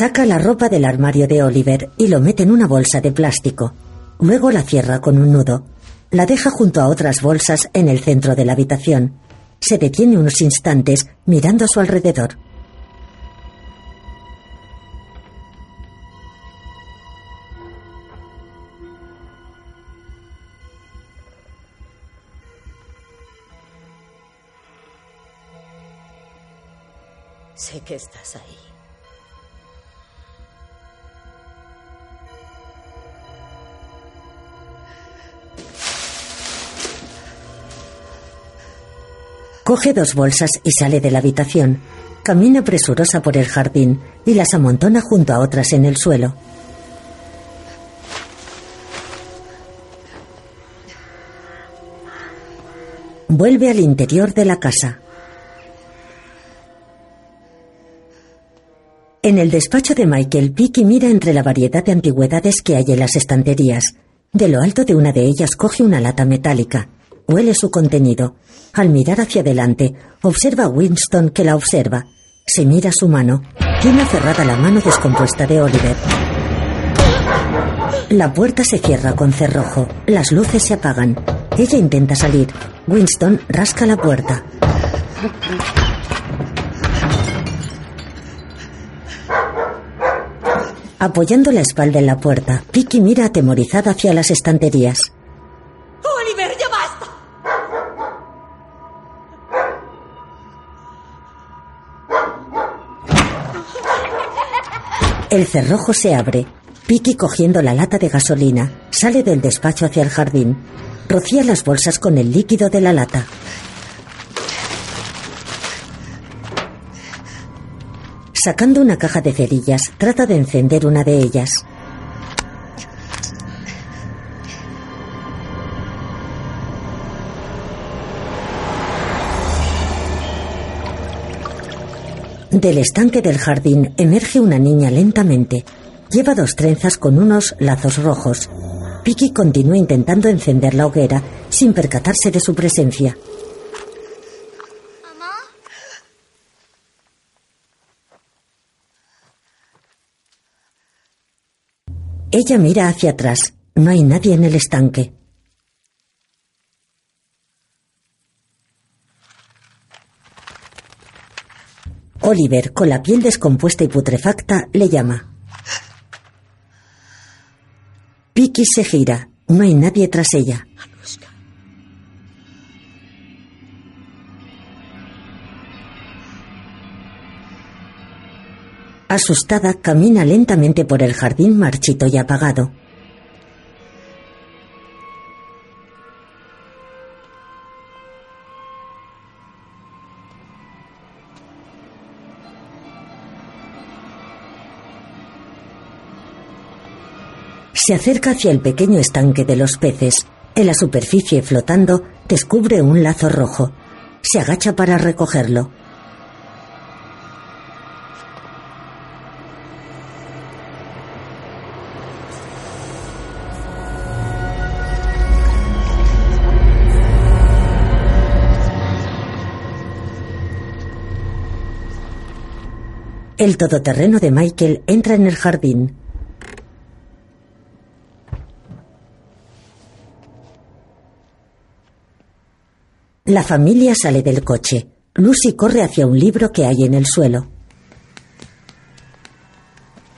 Saca la ropa del armario de Oliver y lo mete en una bolsa de plástico. Luego la cierra con un nudo. La deja junto a otras bolsas en el centro de la habitación. Se detiene unos instantes mirando a su alrededor. Sé que estás ahí. Coge dos bolsas y sale de la habitación. Camina presurosa por el jardín y las amontona junto a otras en el suelo. Vuelve al interior de la casa. En el despacho de Michael, Vicky mira entre la variedad de antigüedades que hay en las estanterías. De lo alto de una de ellas coge una lata metálica. Huele su contenido. Al mirar hacia adelante, observa a Winston que la observa. Se mira su mano. Tiene cerrada la mano descompuesta de Oliver. La puerta se cierra con cerrojo. Las luces se apagan. Ella intenta salir. Winston rasca la puerta. Apoyando la espalda en la puerta, Vicky mira atemorizada hacia las estanterías. El cerrojo se abre. Vicky, cogiendo la lata de gasolina, sale del despacho hacia el jardín. Rocía las bolsas con el líquido de la lata. Sacando una caja de cerillas, trata de encender una de ellas. Del estanque del jardín emerge una niña lentamente. Lleva dos trenzas con unos lazos rojos. Vicky continúa intentando encender la hoguera sin percatarse de su presencia. Ella mira hacia atrás. No hay nadie en el estanque. Oliver, con la piel descompuesta y putrefacta, le llama. Vicky se gira. No hay nadie tras ella. Asustada, camina lentamente por el jardín marchito y apagado. Se acerca hacia el pequeño estanque de los peces. En la superficie flotando, descubre un lazo rojo. Se agacha para recogerlo. El todoterreno de Michael entra en el jardín. La familia sale del coche. Lucy corre hacia un libro que hay en el suelo.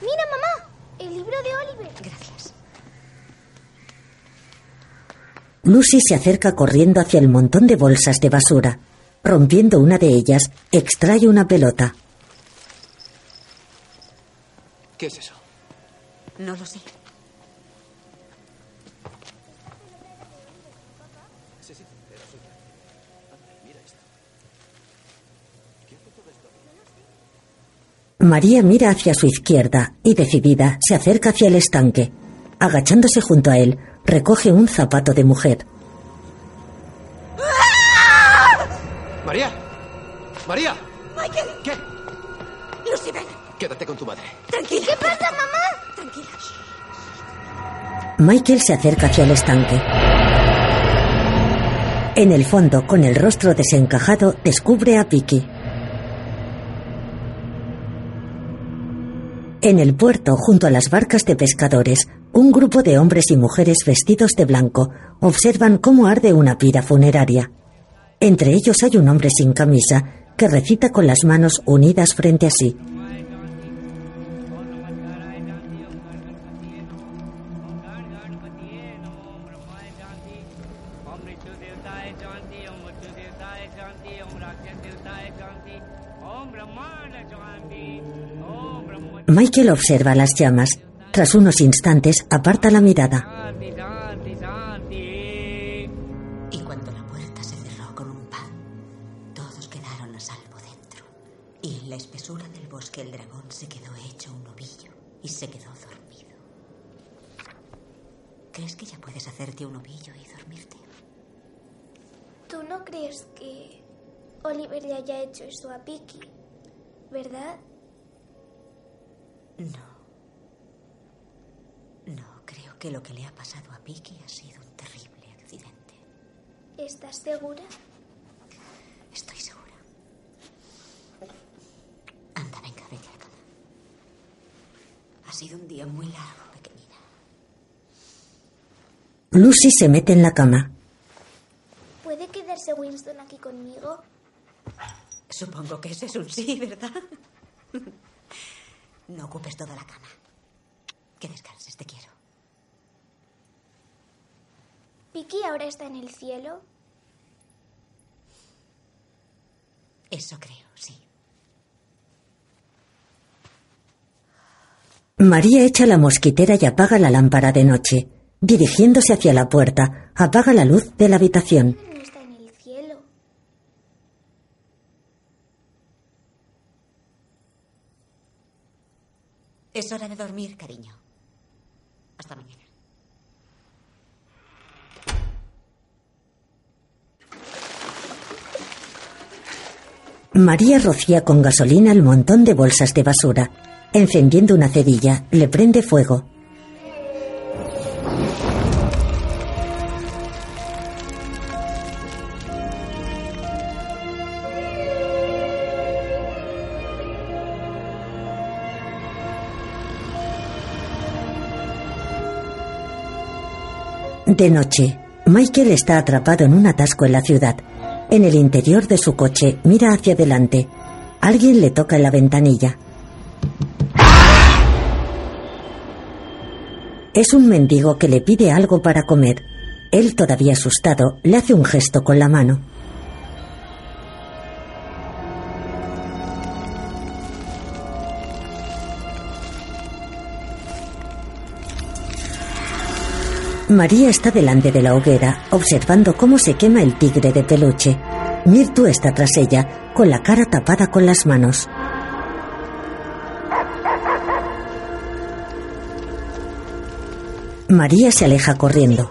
Mira, mamá, el libro de Oliver. Gracias. Lucy se acerca corriendo hacia el montón de bolsas de basura. Rompiendo una de ellas, extrae una pelota. ¿Qué es eso? No lo sé. María mira hacia su izquierda y, decidida, se acerca hacia el estanque. Agachándose junto a él, recoge un zapato de mujer. ¡María! ¡María! Michael, ¿Qué? Lucy, ven. Quédate con tu madre. Tranquila. ¿Qué pasa, mamá? Tranquila. Michael se acerca hacia el estanque. En el fondo, con el rostro desencajado, descubre a Vicky. En el puerto, junto a las barcas de pescadores, un grupo de hombres y mujeres vestidos de blanco observan cómo arde una pira funeraria. Entre ellos hay un hombre sin camisa que recita con las manos unidas frente a sí. Michael observa las llamas. Tras unos instantes, aparta la mirada. Y cuando la puerta se cerró con un pan, todos quedaron a salvo dentro. Y en la espesura del bosque el dragón se quedó hecho un ovillo y se quedó dormido. ¿Crees que ya puedes hacerte un ovillo y dormirte? ¿Tú no crees que Oliver le haya hecho eso a Vicky? ¿Verdad? No. No, creo que lo que le ha pasado a Vicky ha sido un terrible accidente. ¿Estás segura? Estoy segura. Anda, venga, vete a la cama. Ha sido un día muy largo, pequeñina. Lucy se mete en la cama. ¿Puede quedarse Winston aquí conmigo? Supongo que ese es un sí, ¿verdad? No ocupes toda la cama. Que descanses, te quiero. ¿Vicky ahora está en el cielo? Eso creo, sí. María echa la mosquitera y apaga la lámpara de noche. Dirigiéndose hacia la puerta, apaga la luz de la habitación. No está en el cielo. Es hora de dormir, cariño. Hasta mañana. María rocía con gasolina el montón de bolsas de basura. Encendiendo una cerilla, le prende fuego. De noche, Michael está atrapado en un atasco en la ciudad. En el interior de su coche mira hacia adelante. Alguien le toca en la ventanilla. Es un mendigo que le pide algo para comer. Él, todavía asustado, le hace un gesto con la mano. María está delante de la hoguera, observando cómo se quema el tigre de peluche. Mirtu está tras ella, con la cara tapada con las manos. María se aleja corriendo.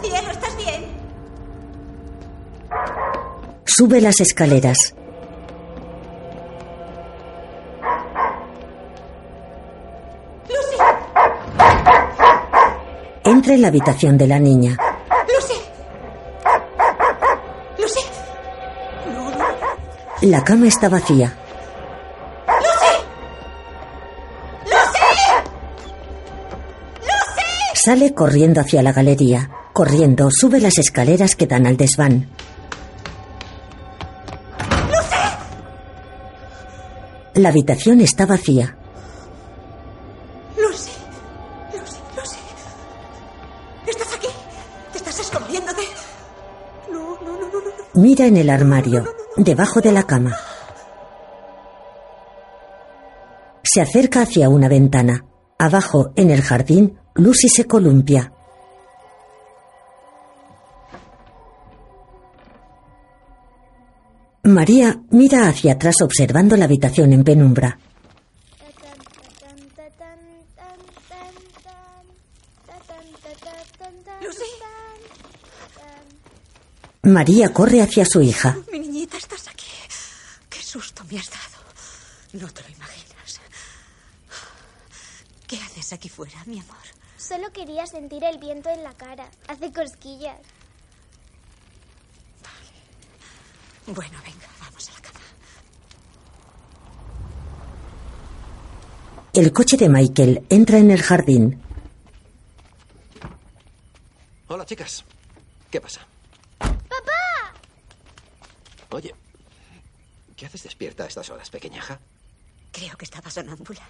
Cielo, ¿estás bien? Sube las escaleras. Entra en la habitación de la niña. ¡Lucy! ¡Lucy! No, no. La cama está vacía. ¡Lucy! ¡Lucy! ¡Lucy! Sale corriendo hacia la galería. Corriendo, sube las escaleras que dan al desván. La habitación está vacía. Mira en el armario, debajo de la cama. Se acerca hacia una ventana. Abajo, en el jardín, Lucy se columpia. María mira hacia atrás observando la habitación en penumbra. María corre hacia su hija. Mi niñita, estás aquí. Qué susto me has dado. No te lo imaginas. ¿Qué haces aquí fuera, mi amor? Solo quería sentir el viento en la cara. Hace cosquillas. Bueno, venga, vamos a la cama. El coche de Michael entra en el jardín. Hola, chicas. ¿Qué pasa? Oye, ¿qué haces despierta a estas horas, pequeñaja? Creo que estaba sonámbula.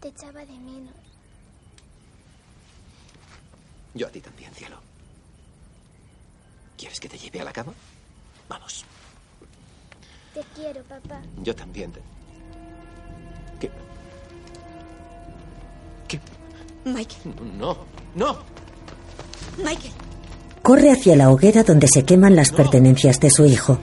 Te echaba de menos. Yo a ti también, cielo. ¿Quieres que te lleve a la cama? Vamos. Te quiero, papá. Yo también. te- ¿Qué? ¿Qué? Michael, No, no. Michael. Corre hacia la hoguera donde se queman las pertenencias de su hijo.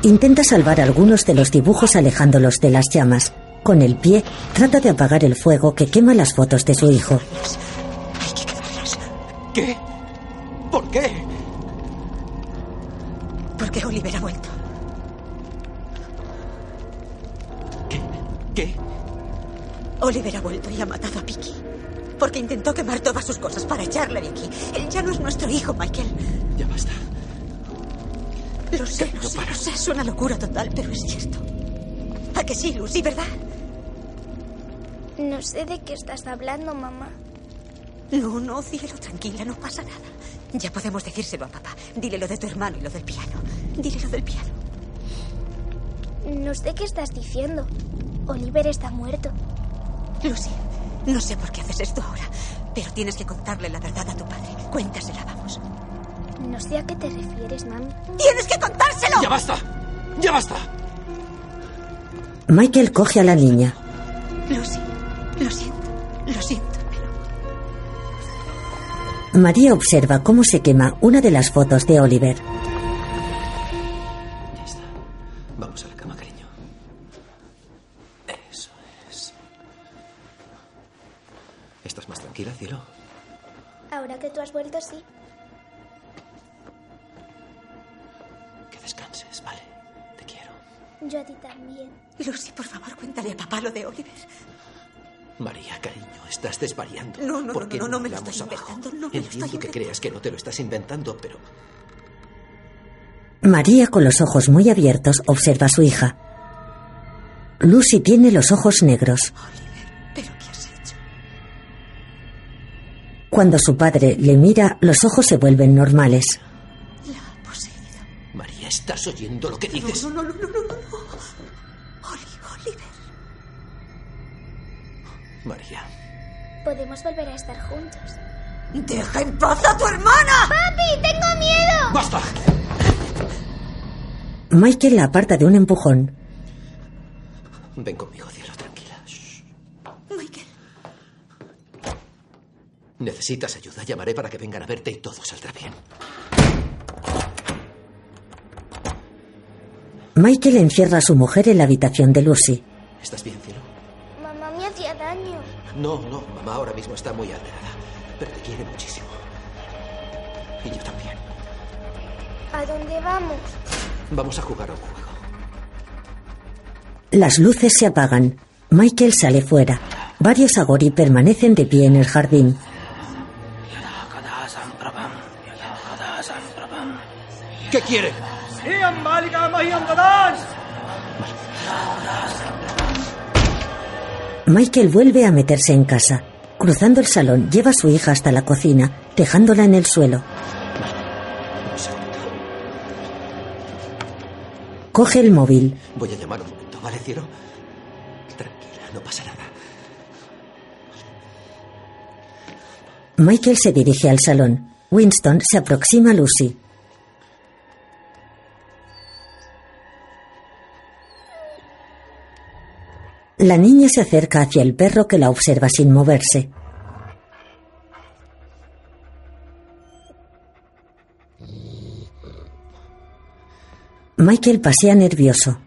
Intenta salvar algunos de los dibujos alejándolos de las llamas. Con el pie trata de apagar el fuego que quema las fotos de su hijo. Hay que quemarlas. ¿Qué? ¿Por qué? Porque Oliver ha vuelto. Oliver ha vuelto y ha matado a Vicky. Porque intentó quemar todas sus cosas para echarle a Vicky. Él ya no es nuestro hijo, Michael. Ya basta. Lo sé, lo sé, lo sé. Es una locura total, pero es cierto. ¿A que sí, Lucy, verdad? No sé de qué estás hablando, mamá. No, no, cielo, tranquila, no pasa nada. Ya podemos decírselo a papá. Dile lo de tu hermano y lo del piano. Dile lo del piano. No sé qué estás diciendo. Oliver está muerto. Lucy, no sé por qué haces esto ahora, pero tienes que contarle la verdad a tu padre. Cuéntasela, vamos. No sé a qué te refieres, mami. ¡Tienes que contárselo! ¡Ya basta! ¡Ya basta! Michael coge a la niña. Lucy, lo siento, lo siento, pero María observa cómo se quema una de las fotos de Oliver. Ya está. Vamos a la cama, cariño. Tranquila, cielo? Ahora que tú has vuelto, sí. Que descanses, ¿vale? Te quiero. Yo a ti también. Lucy, por favor, cuéntale a papá lo de Oliver. María, cariño, estás desvariando. No, no, ¿Por no, qué no, no, no me lo estoy abajo? inventando, no me lo Entiendo estoy que creas que no te lo estás inventando, pero María, con los ojos muy abiertos, observa a su hija. Lucy tiene los ojos negros. Oliver, Cuando su padre le mira, los ojos se vuelven normales. La ha poseído. María, ¿estás oyendo lo que dices? No, no, no, no, no, no. no. Oli- Oliver. María, Podemos volver a estar juntos. ¡Deja en paz a tu hermana! ¡Papi, tengo miedo! ¡basta! Michael la aparta de un empujón. Ven conmigo, cielo, tranquila. Shh. Michael, Necesitas ayuda, llamaré para que vengan a verte y todo saldrá bien. Michael encierra a su mujer en la habitación de Lucy. ¿Estás bien, cielo? Mamá me hacía daño. No, no, mamá ahora mismo está muy alterada, pero te quiere muchísimo. Y yo también. ¿A dónde vamos? Vamos a jugar a un juego. Las luces se apagan. Michael sale fuera. Varios Agori permanecen de pie en el jardín. ¿Qué quiere? Michael vuelve a meterse en casa. Cruzando el salón, lleva a su hija hasta la cocina, dejándola en el suelo. Coge el móvil. Voy a llamar un momento, ¿vale, cielo? Tranquila, no pasa nada. Michael se dirige al salón. Winston se aproxima a Lucy. La niña se acerca hacia el perro que la observa sin moverse. Michael pasea nervioso.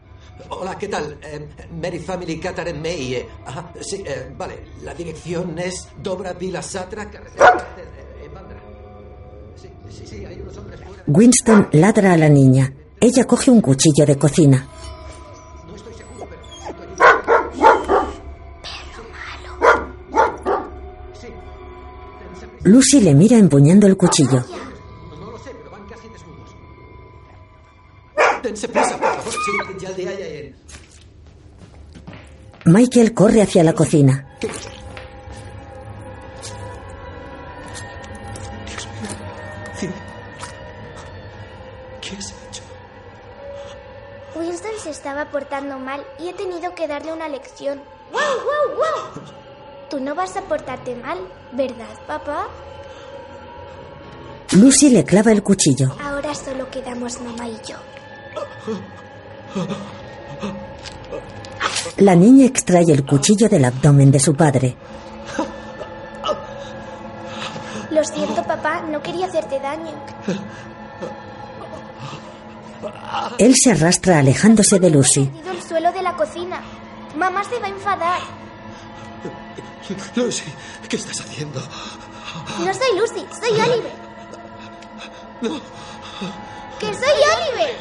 Hola, ¿qué tal? Eh, Mary Family Qatar en May. eh, ajá, sí, eh, vale. La dirección es Dobra Vila Satra, carretera eh. Sí, sí, sí, hay unos hombres fuera. Winston ladra a la niña. Ella coge un cuchillo de cocina. Lucy le mira empuñando el cuchillo. No lo sé, pero van casi desnudos. Dense prisa, por favor. Sí, ya, ya, ya, ya. Michael corre hacia la cocina. ¿Qué? Dios mío. Sí. ¿Qué has hecho? Winston se estaba portando mal y he tenido que darle una lección. ¡Wow, wow, wow! Tú no vas a portarte mal, ¿verdad, papá? Lucy le clava el cuchillo. Ahora solo quedamos mamá y yo. La niña extrae el cuchillo del abdomen de su padre. Lo siento, papá, no quería hacerte daño. Él se arrastra alejándose de Lucy. El suelo de la cocina. Mamá se va a enfadar. Lucy, ¿qué estás haciendo? No soy Lucy, soy Oliver. No. ¡Que soy Oliver!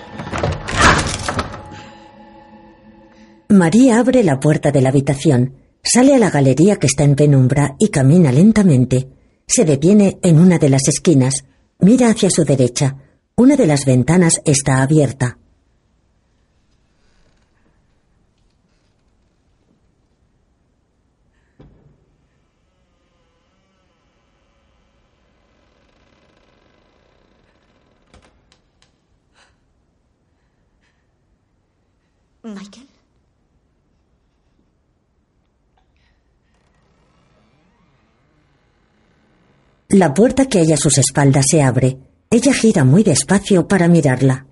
María abre la puerta de la habitación, sale a la galería que está en penumbra y camina lentamente. Se detiene en una de las esquinas, mira hacia su derecha. Una de las ventanas está abierta. Michael. La puerta que hay a sus espaldas se abre. Ella gira muy despacio para mirarla.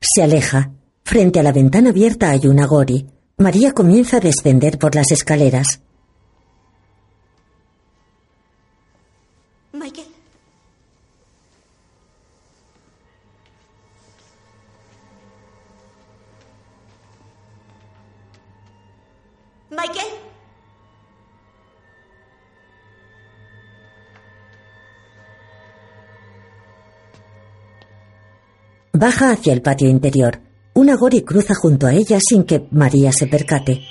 Se aleja. Frente a la ventana abierta hay una Gori. María comienza a descender por las escaleras. Baja hacia el patio interior. Una Gori cruza junto a ella sin que María se percate.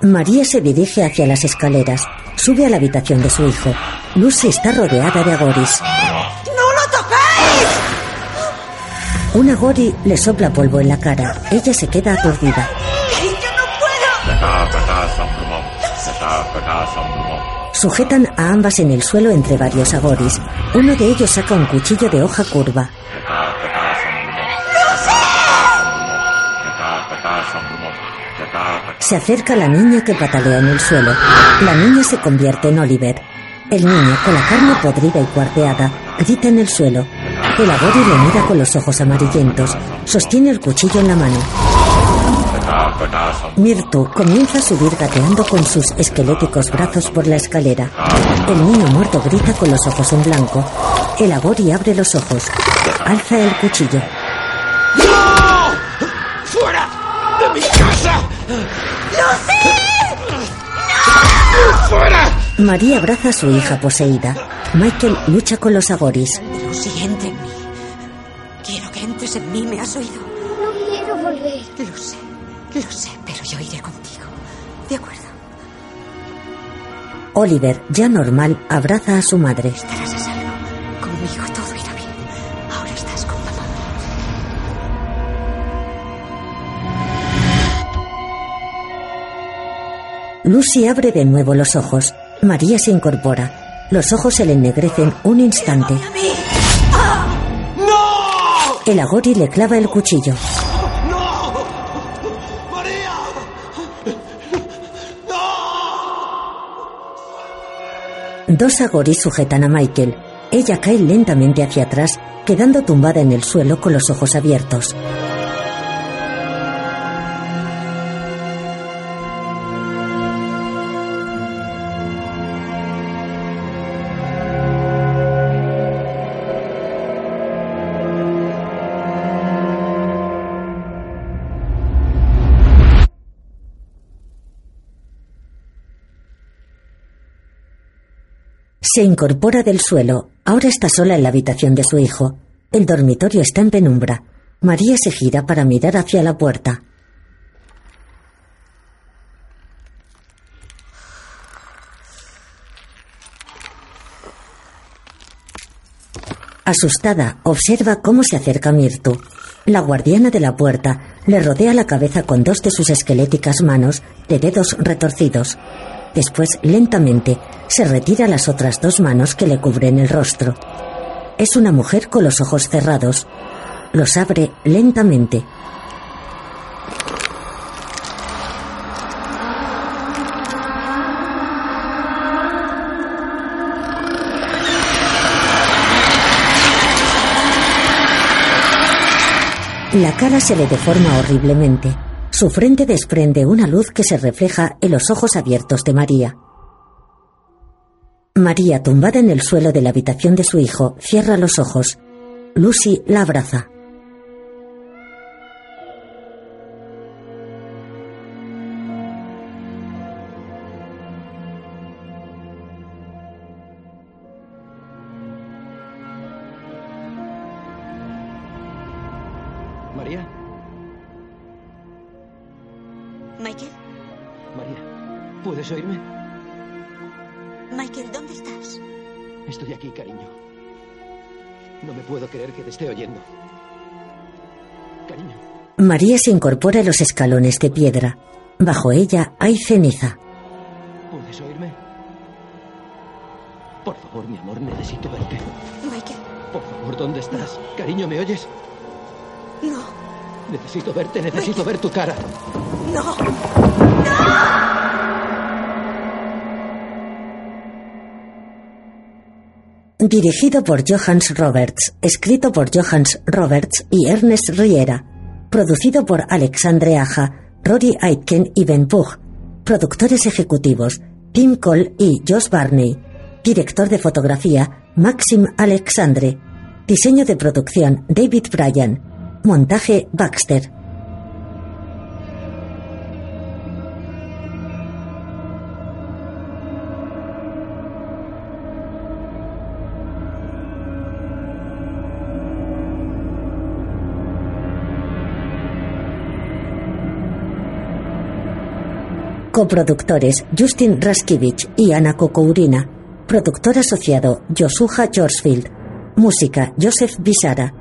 María se dirige hacia las escaleras. Sube a la habitación de su hijo. Lucy está rodeada de agoris. ¡No lo toquéis! Una Gori le sopla polvo en la cara. Ella se queda aturdida. Sujetan a ambas en el suelo entre varios agoris. Uno de ellos saca un cuchillo de hoja curva. Se acerca la niña que patalea en el suelo. La niña se convierte en Oliver. El niño, con la carne podrida y cuarteada, grita en el suelo. El agori le mira con los ojos amarillentos. Sostiene el cuchillo en la mano. Mirtu comienza a subir gateando con sus esqueléticos brazos por la escalera. El niño muerto grita con los ojos en blanco. El agori abre los ojos. Alza el cuchillo. ¡No! ¡Fuera de mi casa! ¡Lucy! ¡No! ¡Fuera! María abraza a su hija poseída. Michael lucha con los agoris. Lucy, entra en mí. Quiero que entres en mí, ¿me has oído? Lo sé, pero yo iré contigo. ¿De acuerdo? Oliver, ya normal, abraza a su madre. Estarás a salvo. Conmigo todo irá bien. Ahora estás con papá. Lucy abre de nuevo los ojos. María se incorpora. Los ojos se le ennegrecen un instante. El agori le clava el cuchillo. Dos agoris sujetan a Michael. Ella cae lentamente hacia atrás, quedando tumbada en el suelo con los ojos abiertos. Se incorpora del suelo. Ahora está sola en la habitación de su hijo. El dormitorio está en penumbra. María se gira para mirar hacia la puerta. Asustada, observa cómo se acerca Mirtu. La guardiana de la puerta le rodea la cabeza con dos de sus esqueléticas manos de dedos retorcidos. Después, lentamente, Se retira las otras dos manos que le cubren el rostro. Es una mujer con los ojos cerrados. Los abre lentamente. La cara se le deforma horriblemente. Su frente desprende una luz que se refleja en los ojos abiertos de María. María, tumbada en el suelo de la habitación de su hijo, cierra los ojos. Lucy la abraza. María se incorpora a los escalones de piedra. Bajo ella hay ceniza. ¿puedes oírme? Por favor, mi amor, necesito verte. Michael, Por favor, ¿dónde estás? Cariño, ¿me oyes? no, Necesito verte, necesito ver tu cara. no. Dirigido por Johannes Roberts, escrito por Johannes Roberts y Ernest Riera. Producido por Alexandre Aja, Rory Aitken y Ben Pugh. Productores ejecutivos, Tim Cole y Josh Barney. Director de fotografía, Maxim Alexandre. Diseño de producción, David Bryan. Montaje, Baxter. Coproductores Justin Raskivich y Ana Kokourina. Productor asociado Josuha Georgefield. Música Joseph Bisara.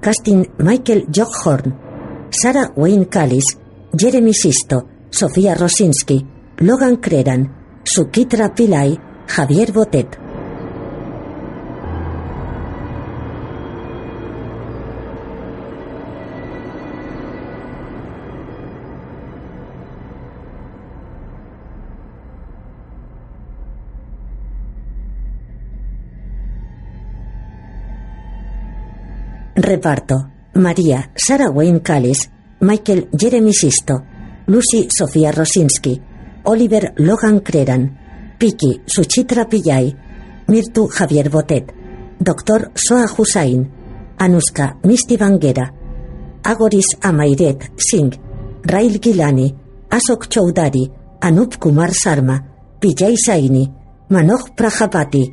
Casting Michael Jockhorn. Sarah Wayne Callis. Jeremy Sisto. Sofía Rosinski. Logan Creran. Sukitra Pillai. Javier Botet. Reparto. María, Sarah Wayne Callis, Michael Jeremy Sisto, Lucy Sofía Rosinski, Oliver Logan Creran, Piki Suchitra Pillai, Mirtu Javier Botet, Dr. Soa Hussain, Anuska Misty Banguera, Agoris Amairet Singh, Rail Gilani, Asok Choudhary, Anup Kumar Sarma, Pillai Saini, Manoj Prajapati,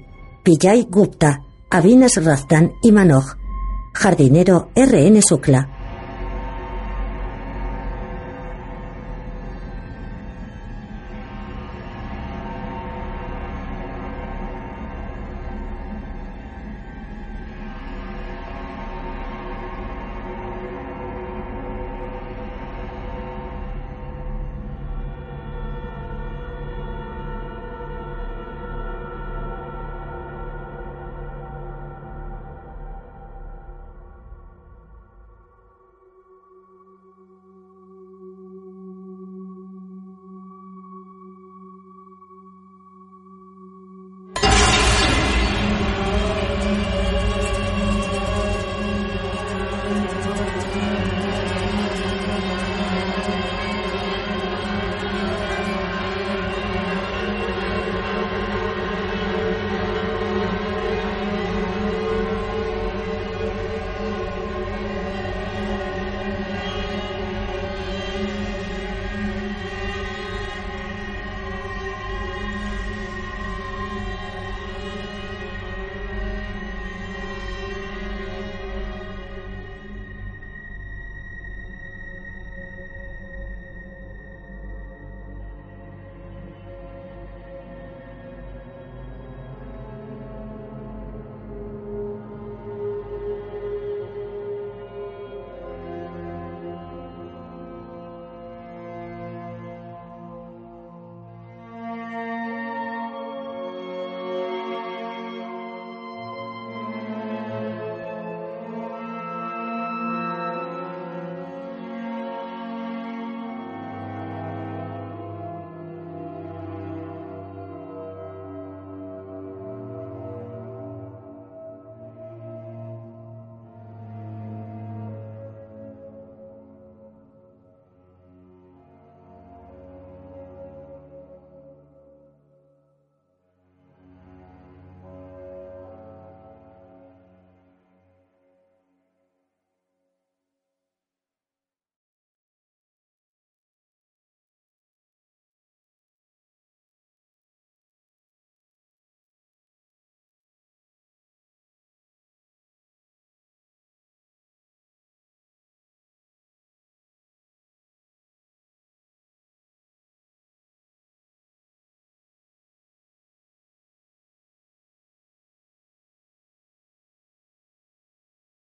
Pillai Gupta, Avinas Razdan y Manoj. Jardinero R.N. Sukla.